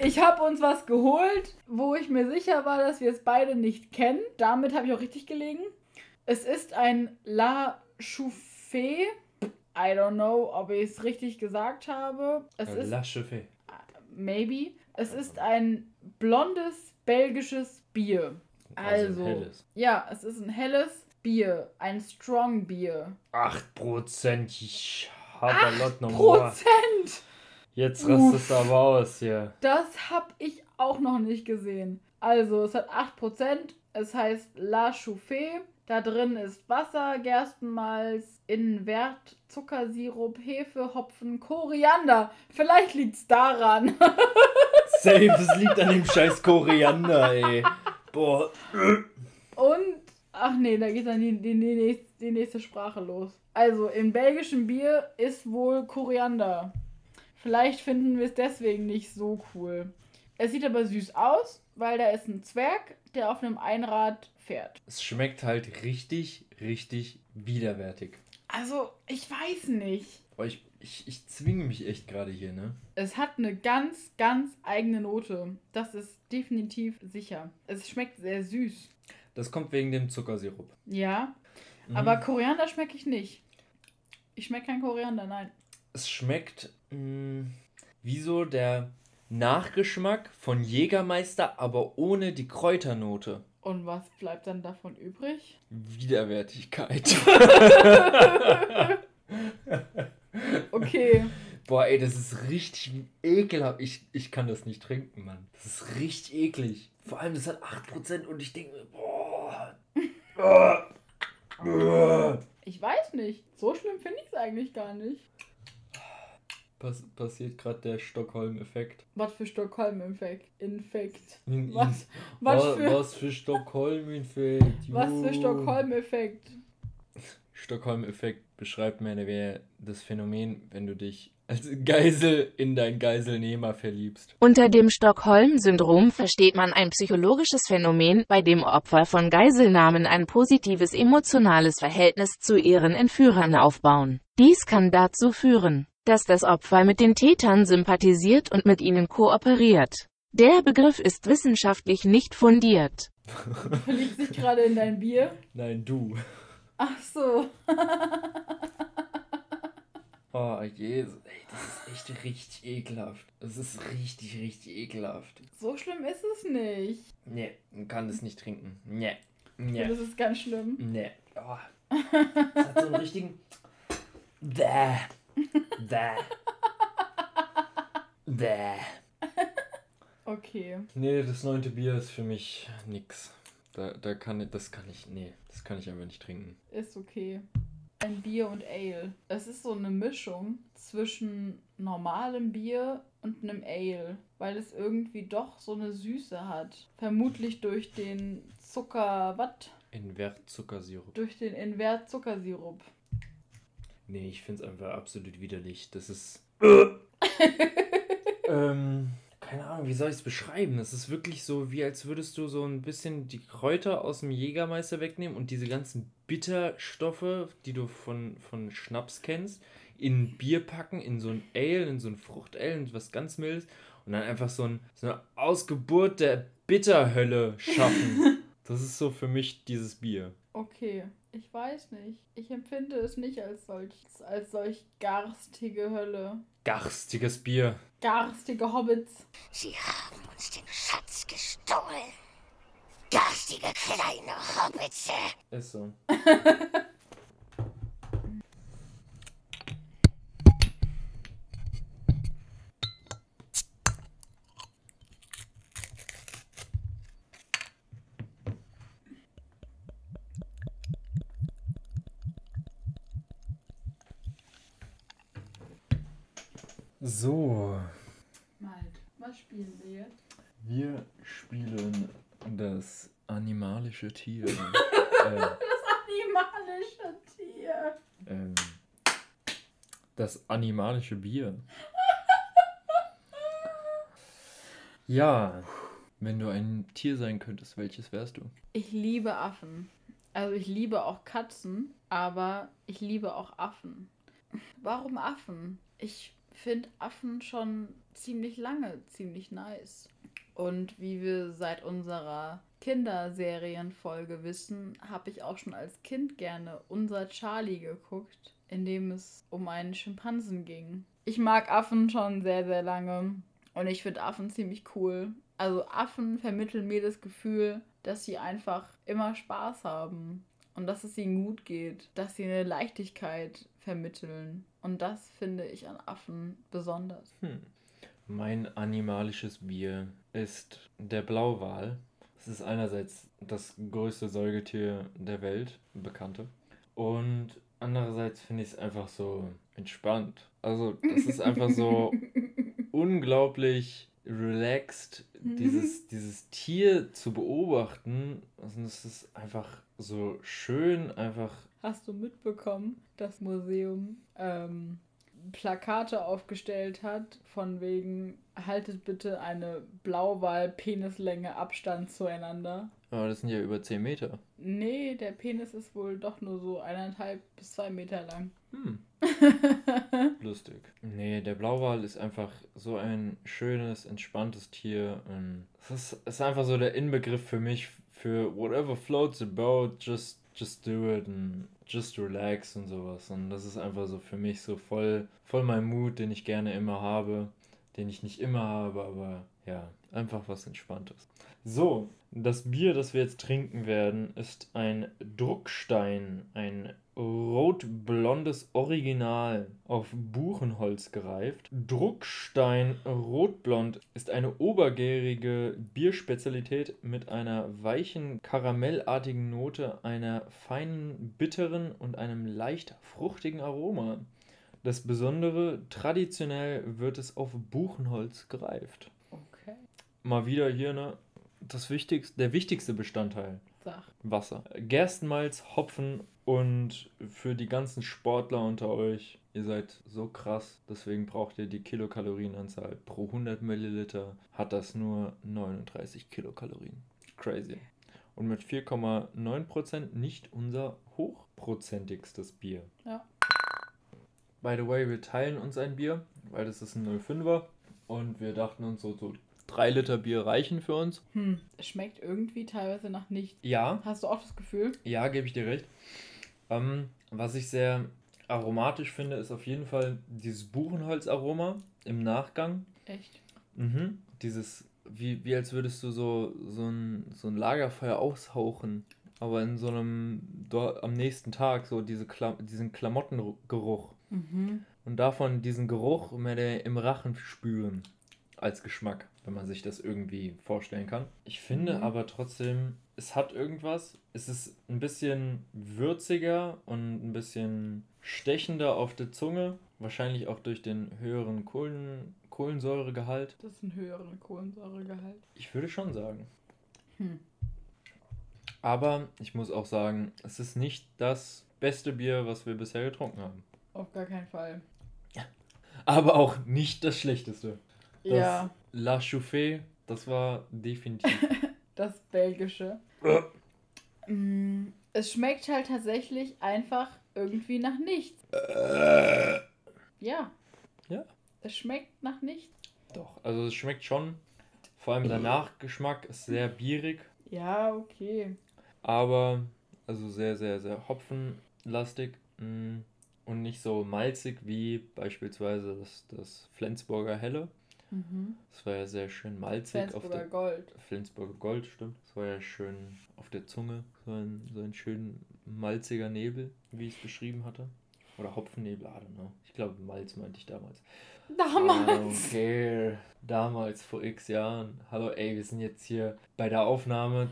Ich habe uns was geholt, wo ich mir sicher war, dass wir es beide nicht kennen. Damit habe ich auch richtig gelegen. Es ist ein La Chouffé. I don't know, ob ich es richtig gesagt habe. Es ist La Chauffé. maybe. Es ist ein blondes belgisches Bier. Also, helles. ja, es ist ein helles Bier, ein Strong Bier. 8% ich habe Lot nochmal. Prozent! Jetzt Uff. rastest du aber aus hier. Das habe ich auch noch nicht gesehen. Also, es hat 8%. Es heißt La Chauffé. Da drin ist Wasser, Gerstenmalz, Innenwert, Zuckersirup, Hefe, Hopfen, Koriander. Vielleicht liegt's daran. Safe, es liegt an dem scheiß Koriander, ey. Boah. Und, ach nee, da geht dann die, die, die, nächste, die nächste Sprache los. Also, im belgischen Bier ist wohl Koriander. Vielleicht finden wir es deswegen nicht so cool. Es sieht aber süß aus, weil da ist ein Zwerg, der auf einem Einrad fährt. Es schmeckt halt richtig, richtig widerwärtig. Also, ich weiß nicht. Ich, ich, ich zwinge mich echt gerade hier, ne? Es hat eine ganz, ganz eigene Note. Das ist definitiv sicher. Es schmeckt sehr süß. Das kommt wegen dem Zuckersirup. Ja, Mhm. aber Koriander schmecke ich nicht. Ich schmecke kein Koriander, nein. es schmeckt mh, wie so der Nachgeschmack von Jägermeister, aber ohne die Kräuternote. Und was bleibt dann davon übrig? Widerwärtigkeit. Okay. Boah, ey, das ist richtig ekelhaft. Ich, ich kann das nicht trinken, Mann. Das ist richtig eklig. Vor allem, das hat 8% und ich denke mir, boah. boah. Ich weiß nicht. So schlimm finde ich es eigentlich gar nicht. Pass, passiert gerade der Stockholm-Effekt. Was für Stockholm-Infekt. Infekt. In- Was, was Wa- für, was für Stockholm-Effekt. was für. Stockholm-Effekt. Stockholm-Effekt beschreibt mehr oder weniger das Phänomen, wenn du dich als Geisel in dein Geiselnehmer verliebst. Unter dem Stockholm-Syndrom versteht man ein psychologisches Phänomen, bei dem Opfer von Geiselnahmen ein positives emotionales Verhältnis zu ihren Entführern aufbauen. Dies kann dazu führen, dass das Opfer mit den Tätern sympathisiert und mit ihnen kooperiert. Der Begriff ist wissenschaftlich nicht fundiert. Verliebt sich gerade in dein Bier? Nein, du. Ach so. Oh, Jesus, ey, das ist echt richtig ekelhaft. Das ist richtig, richtig ekelhaft. So schlimm ist es nicht. Nee, man kann das nicht trinken. Nee. Nee. das ist ganz schlimm. Nee. Oh. Das hat so einen richtigen. Bäh. Bäh. Bäh. Okay. Nee, das neunte Bier ist für mich nix. Da, da kann ich, das kann ich, nee, das kann ich einfach nicht trinken. Ist okay. Ein Bier und Ale. Es ist so eine Mischung zwischen normalem Bier und einem Ale, weil es irgendwie doch so eine Süße hat. Vermutlich durch den Zucker, was? Invertzuckersirup. Durch den Invert-Zuckersirup. Nee, ich find's einfach absolut widerlich. Das ist. ähm, keine Ahnung, wie soll ich es beschreiben? Das ist wirklich so, wie als würdest du so ein bisschen die Kräuter aus dem Jägermeister wegnehmen und diese ganzen Bitterstoffe, die du von, von Schnaps kennst, in Bier packen, in so ein Ale, in so ein Fruchtale, in was ganz Mildes und dann einfach so, ein, so eine Ausgeburt der Bitterhölle schaffen. das ist so für mich dieses Bier. Okay. Ich weiß nicht. Ich empfinde es nicht als solch, als solch garstige Hölle. Garstiges Bier. Garstige Hobbits. Sie haben uns den Schatz gestohlen. Garstige kleine Hobbitze. Ist so. So, Malt, was spielen wir wir spielen das animalische Tier. äh, Das animalische Tier. ähm, das animalische Bier. Ja, wenn du ein Tier sein könntest, welches wärst du? Ich liebe Affen. Also ich liebe auch Katzen, aber ich liebe auch Affen. Warum Affen? Ich finde Affen schon ziemlich lange ziemlich nice. Und wie wir seit unserer Kinderserienfolge wissen, habe ich auch schon als Kind gerne unser Charlie geguckt, in dem es um einen Schimpansen ging. Ich mag Affen schon sehr, sehr lange. Und ich finde Affen ziemlich cool. Also Affen vermitteln mir das Gefühl, dass sie einfach immer Spaß haben und dass es ihnen gut geht, dass sie eine Leichtigkeit vermitteln. Und das finde ich an Affen besonders. Hm. Mein animalisches Bier ist der Blauwal. Es ist einerseits das größte Säugetier der Welt, bekannte. Und andererseits finde ich es einfach so entspannt. Also, das ist einfach so unglaublich relaxed, dieses, dieses Tier zu beobachten. Und es ist einfach so schön, einfach Hast du mitbekommen, dass Museum ähm, Plakate aufgestellt hat, von wegen, haltet bitte eine Blauwal-Penislänge Abstand zueinander? Aber das sind ja über 10 Meter. Nee, der Penis ist wohl doch nur so eineinhalb bis zwei Meter lang. Hm. Lustig. Nee, der Blauwal ist einfach so ein schönes, entspanntes Tier. Und Es ist, ist einfach so der Inbegriff für mich für whatever floats your boat, just, just do it and just relax und sowas. Und das ist einfach so für mich so voll, voll mein Mut, den ich gerne immer habe, den ich nicht immer habe, aber ja, einfach was Entspanntes. So, das Bier, das wir jetzt trinken werden, ist ein Druckstein, ein rotblondes Original auf Buchenholz gereift. Druckstein Rotblond ist eine obergärige Bierspezialität mit einer weichen karamellartigen Note, einer feinen bitteren und einem leicht fruchtigen Aroma. Das Besondere, traditionell wird es auf Buchenholz gereift. Okay. Mal wieder hier ne, das wichtigste, der wichtigste Bestandteil. Sag. Wasser. Gerstenmalz, Hopfen und für die ganzen Sportler unter euch, ihr seid so krass, deswegen braucht ihr die Kilokalorienanzahl pro 100 Milliliter, hat das nur 39 Kilokalorien. Crazy. Und mit 4,9% nicht unser hochprozentigstes Bier. Ja. By the way, wir teilen uns ein Bier, weil das ist ein 05er und wir dachten uns so, so drei Liter Bier reichen für uns. Hm, es schmeckt irgendwie teilweise nach nichts. Ja, Hast du auch das Gefühl? ja, gebe ich dir recht. Ähm, was ich sehr aromatisch finde, ist auf jeden Fall dieses Buchenholzaroma im Nachgang. Echt? Mhm. Dieses, wie, wie als würdest du so, so, ein, so ein Lagerfeuer aushauchen, aber in so einem, dort am nächsten Tag, so diese Kla diesen Klamottengeruch. Mhm. Und davon diesen Geruch mehr im Rachen spüren als Geschmack, wenn man sich das irgendwie vorstellen kann. Ich finde Mhm. aber trotzdem, es hat irgendwas. Es ist ein bisschen würziger und ein bisschen stechender auf der Zunge. Wahrscheinlich auch durch den höheren Kohlen, Kohlensäuregehalt. Das ist ein höherer Kohlensäuregehalt. Ich würde schon sagen. Hm. Aber ich muss auch sagen, es ist nicht das beste Bier, was wir bisher getrunken haben. Auf gar keinen Fall. Aber auch nicht das schlechteste. Das Ja, La Chauffée, das war definitiv. das Belgische. Mm, es schmeckt halt tatsächlich einfach irgendwie nach nichts. Ja. Ja. Es schmeckt nach nichts. Doch, also es schmeckt schon. Vor allem der Nachgeschmack ist sehr bierig, Ja, okay. aber also sehr, sehr, sehr hopfenlastig mm, und nicht so malzig wie beispielsweise das, das Flensburger Helle. Mhm. Das war ja sehr schön malzig auf Flensburger der Gold. Flensburger Gold, stimmt. Das war ja schön auf der Zunge, so ein, so ein schön malziger Nebel, wie ich es beschrieben hatte. Oder Hopfennebel, I don't know. Ich glaube, Malz meinte ich damals. Damals. Okay, damals vor x Jahren. Hallo, ey, wir sind jetzt hier bei der Aufnahme.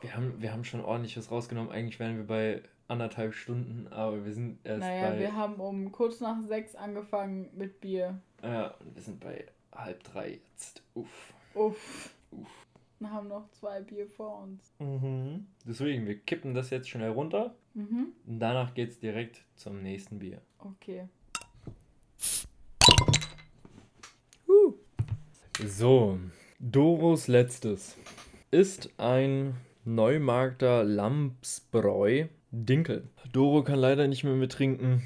Wir haben, wir haben schon ordentlich was rausgenommen. Eigentlich wären wir bei anderthalb Stunden, aber wir sind erst Naja, bei. wir haben um kurz nach sechs angefangen mit Bier. ja, wir sind bei halb drei jetzt. Uff. Uff. Uff. Wir haben noch zwei Bier vor uns. Mhm. Deswegen, wir kippen das jetzt schnell runter. Mhm. Und danach geht's direkt zum nächsten Bier. Okay. So, Doros letztes ist ein Neumarkter Lamsbräu Dinkel. Doro kann leider nicht mehr mittrinken.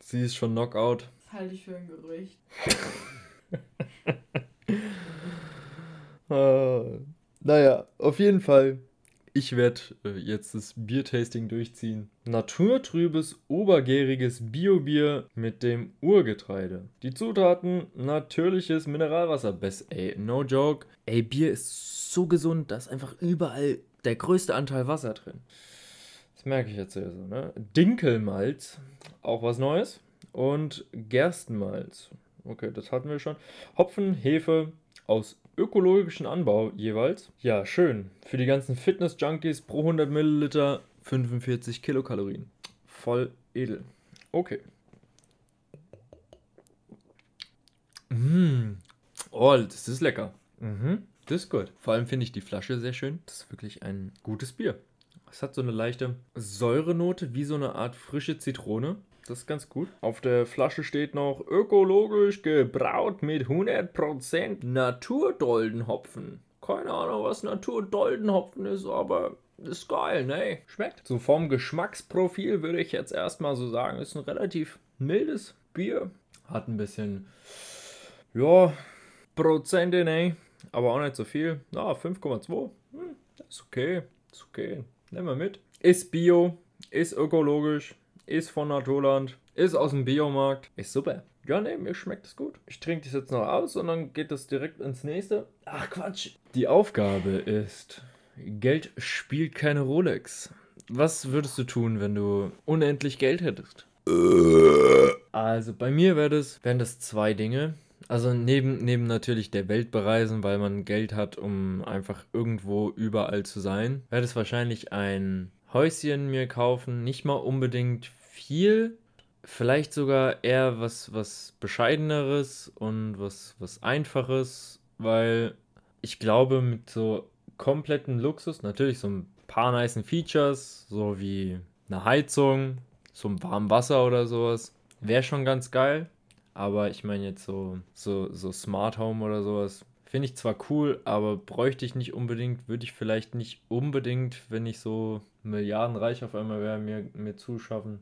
Sie ist schon Knockout. Das halte ich für ein Gerücht. Ah, naja, auf jeden Fall. Ich werde äh, jetzt das Biertasting durchziehen. Naturtrübes, obergäriges Biobier mit dem Urgetreide. Die Zutaten: natürliches Mineralwasser. Best, ey, no joke. Ey, Bier ist so gesund, da ist einfach überall der größte Anteil Wasser drin. Das merke ich jetzt ja so, ne? Dinkelmalz, auch was Neues. Und Gerstenmalz. Okay, das hatten wir schon. Hopfen, Hefe aus ökologischen Anbau jeweils. Ja, schön. Für die ganzen Fitness-Junkies pro 100 Milliliter 45 Kilokalorien. Voll edel. Okay. Mmh. Oh, das ist lecker. Mhm. Das ist gut. Vor allem finde ich die Flasche sehr schön. Das ist wirklich ein gutes Bier. Es hat so eine leichte Säurenote, wie so eine Art frische Zitrone. Das ist ganz gut. Auf der Flasche steht noch ökologisch gebraut mit 100% Naturdoldenhopfen. Keine Ahnung, was Naturdoldenhopfen ist, aber ist geil, ne? Schmeckt. So vom Geschmacksprofil würde ich jetzt erstmal so sagen, ist ein relativ mildes Bier. Hat ein bisschen, ja, Prozente, ne? Aber auch nicht so viel. Na, 5,2. Hm, ist okay. Ist okay. Nehmen wir mit. Ist Bio, ist ökologisch, ist von Naturland, ist aus dem Biomarkt. Ist super. Ja, ne, mir schmeckt es gut. Ich trinke das jetzt noch aus und dann geht das direkt ins nächste. Ach Quatsch. Die Aufgabe ist, Geld spielt keine Rolex. Was würdest du tun, wenn du unendlich Geld hättest? Also bei mir wäre das, wären das zwei Dinge. Also neben, neben natürlich der Welt bereisen, weil man Geld hat, um einfach irgendwo überall zu sein, wäre das wahrscheinlich ein Häuschen mir kaufen. Nicht mal unbedingt viel. Vielleicht sogar eher was, was Bescheideneres und was, was Einfaches, weil ich glaube, mit so kompletten Luxus, natürlich so ein paar nice Features, so wie eine Heizung zum warmen Wasser oder sowas. Wäre schon ganz geil. Aber ich meine jetzt so, so, so Smart Home oder sowas. Finde ich zwar cool, aber bräuchte ich nicht unbedingt, würde ich vielleicht nicht unbedingt, wenn ich so milliardenreich auf einmal wäre, mir, mir zuschaffen.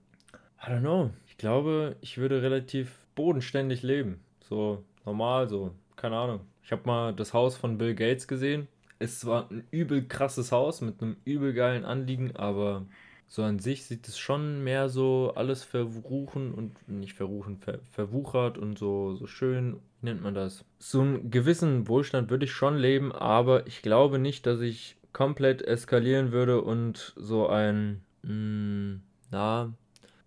I don't know. Ich glaube, ich würde relativ bodenständig leben. So normal, so, keine Ahnung. Ich habe mal das Haus von Bill Gates gesehen. Ist zwar ein übel krasses Haus mit einem übel geilen Anliegen, aber so an sich sieht es schon mehr so alles verruchen und nicht verruchen, ver, verwuchert und so, so schön, wie nennt man das? So einen gewissen Wohlstand würde ich schon leben, aber ich glaube nicht, dass ich komplett eskalieren würde und so ein, mh, hm, na,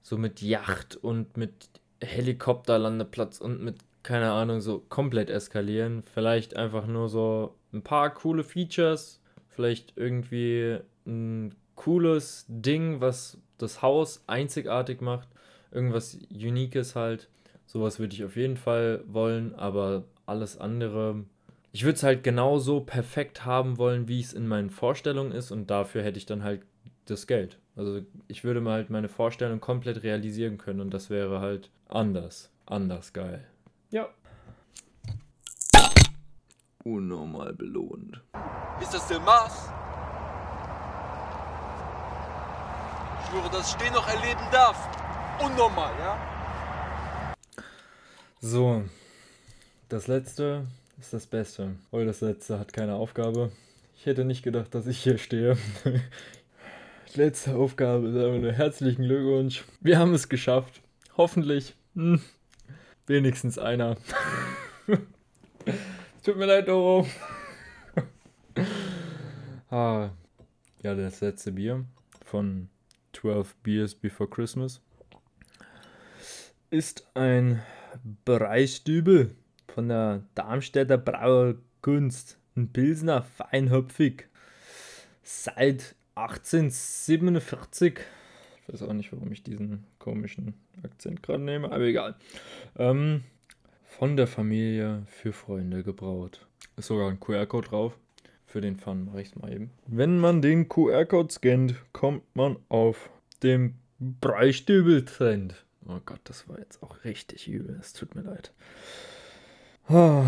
so mit Yacht und mit Helikopterlandeplatz und mit, keine Ahnung, so komplett eskalieren. Vielleicht einfach nur so ein paar coole Features, vielleicht irgendwie ein cooles Ding, was das Haus einzigartig macht. Irgendwas Uniques halt. Sowas würde ich auf jeden Fall wollen, aber alles andere. Ich würde es halt genauso perfekt haben wollen, wie es in meinen Vorstellungen ist und dafür hätte ich dann halt das Geld. Also ich würde mal halt meine Vorstellung komplett realisieren können und das wäre halt anders. Anders geil. Ja. Unnormal belohnt. Ist das der Mars? Ich schwöre, dass ich den noch erleben darf. Unnormal, ja? So. Das letzte ist das Beste. Weil das letzte hat keine Aufgabe. Ich hätte nicht gedacht, dass ich hier stehe. Letzte Aufgabe ist einfach nur herzlichen Glückwunsch. Wir haben es geschafft. Hoffentlich. Hm. Wenigstens einer. Tut mir leid, Doro. ah. Ja, das letzte Bier von 12 Beers Before Christmas ist ein Breistübel von der Darmstädter Brauerkunst. Ein Pilsner feinhopfig. Seit 1847. Ich weiß auch nicht, warum ich diesen komischen Akzent gerade nehme, aber egal. Ähm, von der Familie für Freunde gebraut. Ist sogar ein QR-Code drauf. Für den Fun mache ich es mal eben. Wenn man den QR-Code scannt, kommt man auf dem Breistübel-Trend. Oh Gott, das war jetzt auch richtig übel. Es tut mir leid. Ah,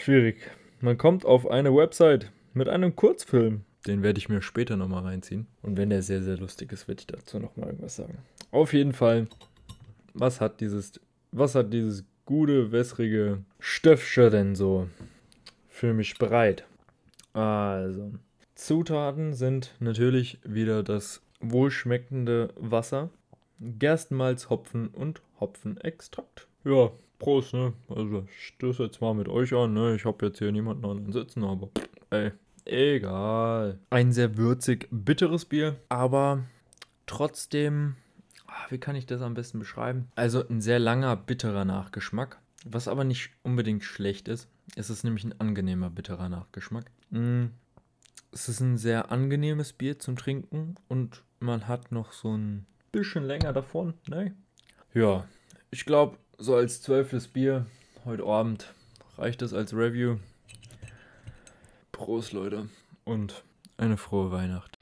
schwierig. Man kommt auf eine Website mit einem Kurzfilm. Den werde ich mir später nochmal reinziehen. Und wenn der sehr, sehr lustig ist, werde ich dazu nochmal irgendwas sagen. Auf jeden Fall, was hat dieses, was hat dieses gute, wässrige Stöffsche denn so für mich bereit? Also, Zutaten sind natürlich wieder das wohlschmeckende Wasser, Gerstenmalz, Hopfen und Hopfenextrakt. Ja, Prost, ne? Also, ich stöße jetzt mal mit euch an, ne? Ich habe jetzt hier niemanden anderen sitzen, aber ey, Egal. Ein sehr würzig bitteres Bier, aber trotzdem, ah, wie kann ich das am besten beschreiben? Also ein sehr langer bitterer Nachgeschmack, was aber nicht unbedingt schlecht ist. Es ist nämlich ein angenehmer bitterer Nachgeschmack. Mm, es ist ein sehr angenehmes Bier zum Trinken und man hat noch so ein bisschen länger davon. Ne? Ja, ich glaube, so als zwölftes Bier heute Abend reicht es als Review. Prost, Leute. Und eine frohe Weihnacht.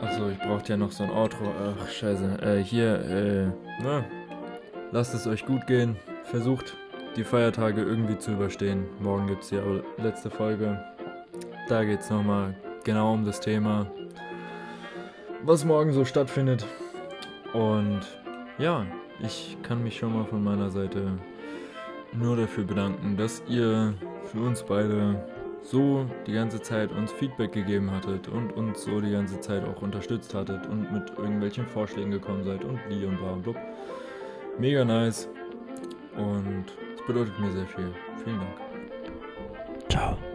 Achso, ich brauchte ja noch so ein Outro. Ach, scheiße. Äh, hier, äh, na, lasst es euch gut gehen. Versucht, die Feiertage irgendwie zu überstehen. Morgen gibt es die letzte Folge. Da geht es nochmal genau um das Thema, was morgen so stattfindet. Und ja, ich kann mich schon mal von meiner Seite nur dafür bedanken, dass ihr für uns beide so die ganze Zeit uns Feedback gegeben hattet und uns so die ganze Zeit auch unterstützt hattet und mit irgendwelchen Vorschlägen gekommen seid und die und bla und blub. Mega nice und es bedeutet mir sehr viel. Vielen Dank. Ciao.